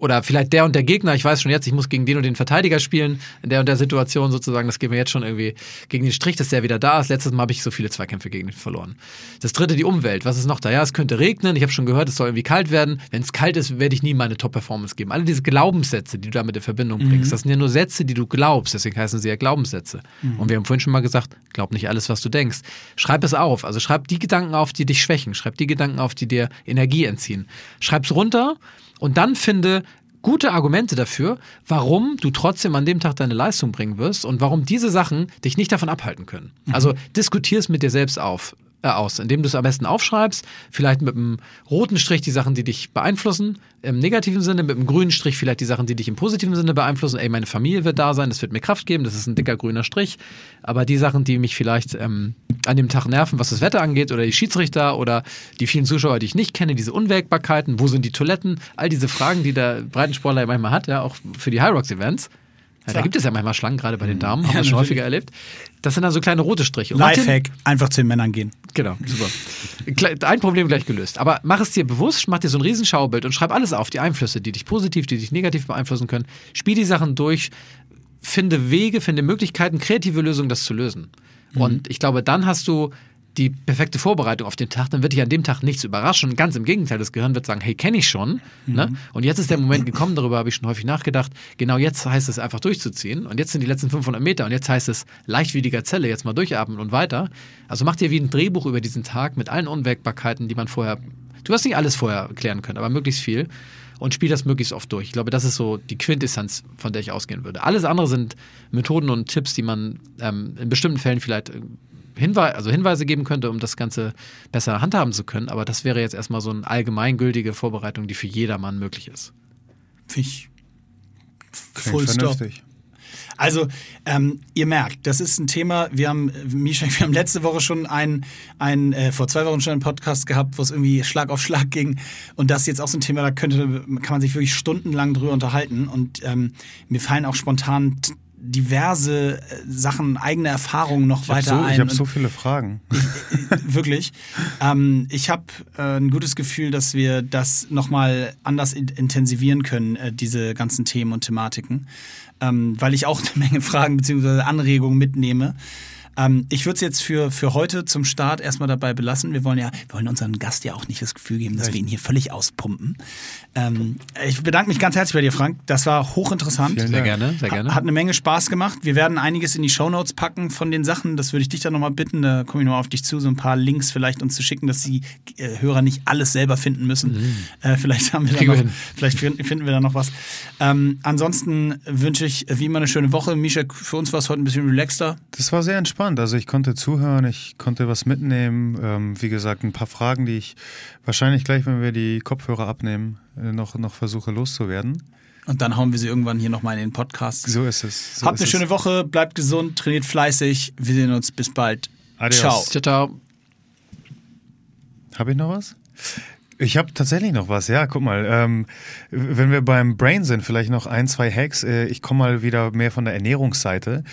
oder vielleicht der und der Gegner, ich weiß schon jetzt, ich muss gegen den und den Verteidiger spielen, in der und der Situation sozusagen, das geht mir jetzt schon irgendwie gegen den Strich, dass der wieder da ist. Letztes Mal habe ich so viele Zweikämpfe gegen ihn verloren. Das dritte, die Umwelt. Was ist noch da? Ja, es könnte regnen, ich habe schon gehört, es soll irgendwie kalt werden. Wenn es kalt ist, werde ich nie meine Top-Performance geben. Alle diese Glaubenssätze, die du damit in Verbindung bringst, das sind ja nur Sätze, die du glaubst, deswegen heißen sie ja Glaubenssätze. Und wir haben vorhin schon mal gesagt, glaub nicht alles, was du denkst. Schreib es auf. Also schreib die Gedanken auf, die dich schwächen. Schreib die Gedanken auf, die dir Energie entziehen. Schreib's runter und dann finde gute Argumente dafür, warum du trotzdem an dem Tag deine Leistung bringen wirst und warum diese Sachen dich nicht davon abhalten können. Also diskutier es mit dir selbst auf. Äh, aus, indem du es am besten aufschreibst, vielleicht mit einem roten Strich die Sachen, die dich beeinflussen, im negativen Sinne, mit einem grünen Strich vielleicht die Sachen, die dich im positiven Sinne beeinflussen. Ey, meine Familie wird da sein, das wird mir Kraft geben, das ist ein dicker grüner Strich. Aber die Sachen, die mich vielleicht ähm, an dem Tag nerven, was das Wetter angeht, oder die Schiedsrichter oder die vielen Zuschauer, die ich nicht kenne, diese Unwägbarkeiten, wo sind die Toiletten, all diese Fragen, die der Breitensportler manchmal hat, ja, auch für die High Rocks Events. Ja, da gibt es ja manchmal Schlangen, gerade bei den Damen, haben Ja, wir schon natürlich. häufiger erlebt. Das sind dann so kleine rote Striche. Und Martin- Lifehack, einfach zu den Männern gehen. Genau, super. Ein Problem gleich gelöst. Aber mach es dir bewusst, mach dir so ein Riesenschaubild und schreib alles auf, die Einflüsse, die dich positiv, die dich negativ beeinflussen können. Spiel die Sachen durch, finde Wege, finde Möglichkeiten, kreative Lösungen, das zu lösen. Und ich glaube, dann hast du die perfekte Vorbereitung auf den Tag, dann wird dich an dem Tag nichts überraschen. Ganz im Gegenteil, das Gehirn wird sagen, hey, kenne ich schon. Ne? Und jetzt ist der Moment gekommen, darüber habe ich schon häufig nachgedacht. Genau jetzt heißt es einfach durchzuziehen. Und jetzt sind die letzten 500 Meter und jetzt heißt es leichtwiediger Zelle, jetzt mal durchatmen und weiter. Also mach dir wie ein Drehbuch über diesen Tag mit allen Unwägbarkeiten, die man vorher, du hast nicht alles vorher klären können, aber möglichst viel. Und spiel das möglichst oft durch. Ich glaube, das ist so die Quintessenz, von der ich ausgehen würde. Alles andere sind Methoden und Tipps, die man ähm, in bestimmten Fällen vielleicht Hinweise, also Hinweise geben könnte, um das Ganze besser handhaben zu können. Aber das wäre jetzt erstmal so eine allgemeingültige Vorbereitung, die für jedermann möglich ist. Finde ich stop. vernünftig. Also, ähm, ihr merkt, das ist ein Thema, wir haben, Misha, wir haben letzte Woche schon einen, einen äh, vor zwei Wochen schon einen Podcast gehabt, wo es irgendwie Schlag auf Schlag ging. Und das ist jetzt auch so ein Thema, da könnte, kann man sich wirklich stundenlang drüber unterhalten. Und ähm, mir fallen auch spontan diverse äh, Sachen, eigene Erfahrungen noch Ich habe weiter so, ein. ich hab Und- so viele Fragen. Wirklich. Ähm, ich habe äh, ein gutes Gefühl, dass wir das nochmal anders in intensivieren können, äh, diese ganzen Themen und Thematiken, ähm, weil ich auch eine Menge Fragen bzw. Anregungen mitnehme. Ähm, ich würde es jetzt für, für heute zum Start erstmal dabei belassen. Wir wollen ja, wir wollen unseren Gast ja auch nicht das Gefühl geben, dass wir ihn hier völlig auspumpen. Ähm, ich bedanke mich ganz herzlich bei dir, Frank. Das war hochinteressant. Vielen Sehr gerne, sehr gerne. Hat eine Menge Spaß gemacht. Wir werden einiges in die Shownotes packen von den Sachen. Das würde ich dich dann nochmal bitten. Da komme ich nochmal auf dich zu, so ein paar Links vielleicht uns zu schicken, dass die äh, Hörer nicht alles selber finden müssen. Äh, vielleicht haben wir da noch, vielleicht finden finden wir da noch was. Ähm, ansonsten wünsche ich äh, wie immer eine schöne Woche. Misha, für uns war es heute ein bisschen relaxter. Das war sehr entspannt. Also ich konnte zuhören, ich konnte was mitnehmen. Ähm, wie gesagt, ein paar Fragen, die ich wahrscheinlich gleich, wenn wir die Kopfhörer abnehmen, äh, noch, noch versuche loszuwerden. Und dann hauen wir sie irgendwann hier nochmal in den Podcast. So ist es. So Habt ist eine es. schöne Woche, bleibt gesund, trainiert fleißig. Wir sehen uns bis bald. Adios. Ciao. Ciao, ciao. Habe ich noch was? Ich habe tatsächlich noch was, ja, guck mal. Ähm, wenn wir beim Brain sind, vielleicht noch ein, zwei Hacks. Äh, ich komme mal wieder mehr von der Ernährungsseite.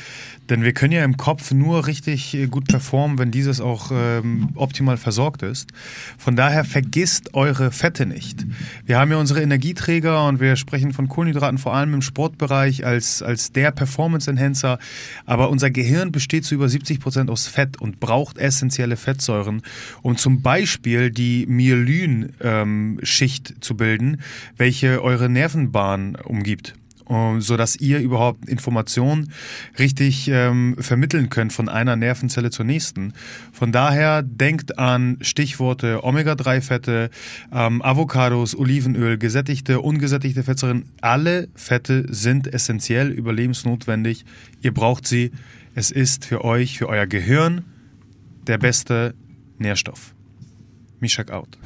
Denn wir können ja im Kopf nur richtig äh, gut performen, wenn dieses auch ähm, optimal versorgt ist. Von daher vergisst eure Fette nicht. Wir haben ja unsere Energieträger und wir sprechen von Kohlenhydraten vor allem im Sportbereich als, als der Performance-Enhancer. Aber unser Gehirn besteht zu über 70 Prozent aus Fett und braucht essentielle Fettsäuren, um zum Beispiel die Myelin-Schicht zu bilden, welche eure Nervenbahn umgibt um, so dass ihr überhaupt Informationen richtig ähm, vermitteln könnt von einer Nervenzelle zur nächsten. Von daher denkt an Stichworte Omega-3-Fette, ähm, Avocados, Olivenöl, gesättigte, ungesättigte Fettsäuren. Alle Fette sind essentiell überlebensnotwendig. Ihr braucht sie. Es ist für euch, für euer Gehirn der beste Nährstoff. Mishak out.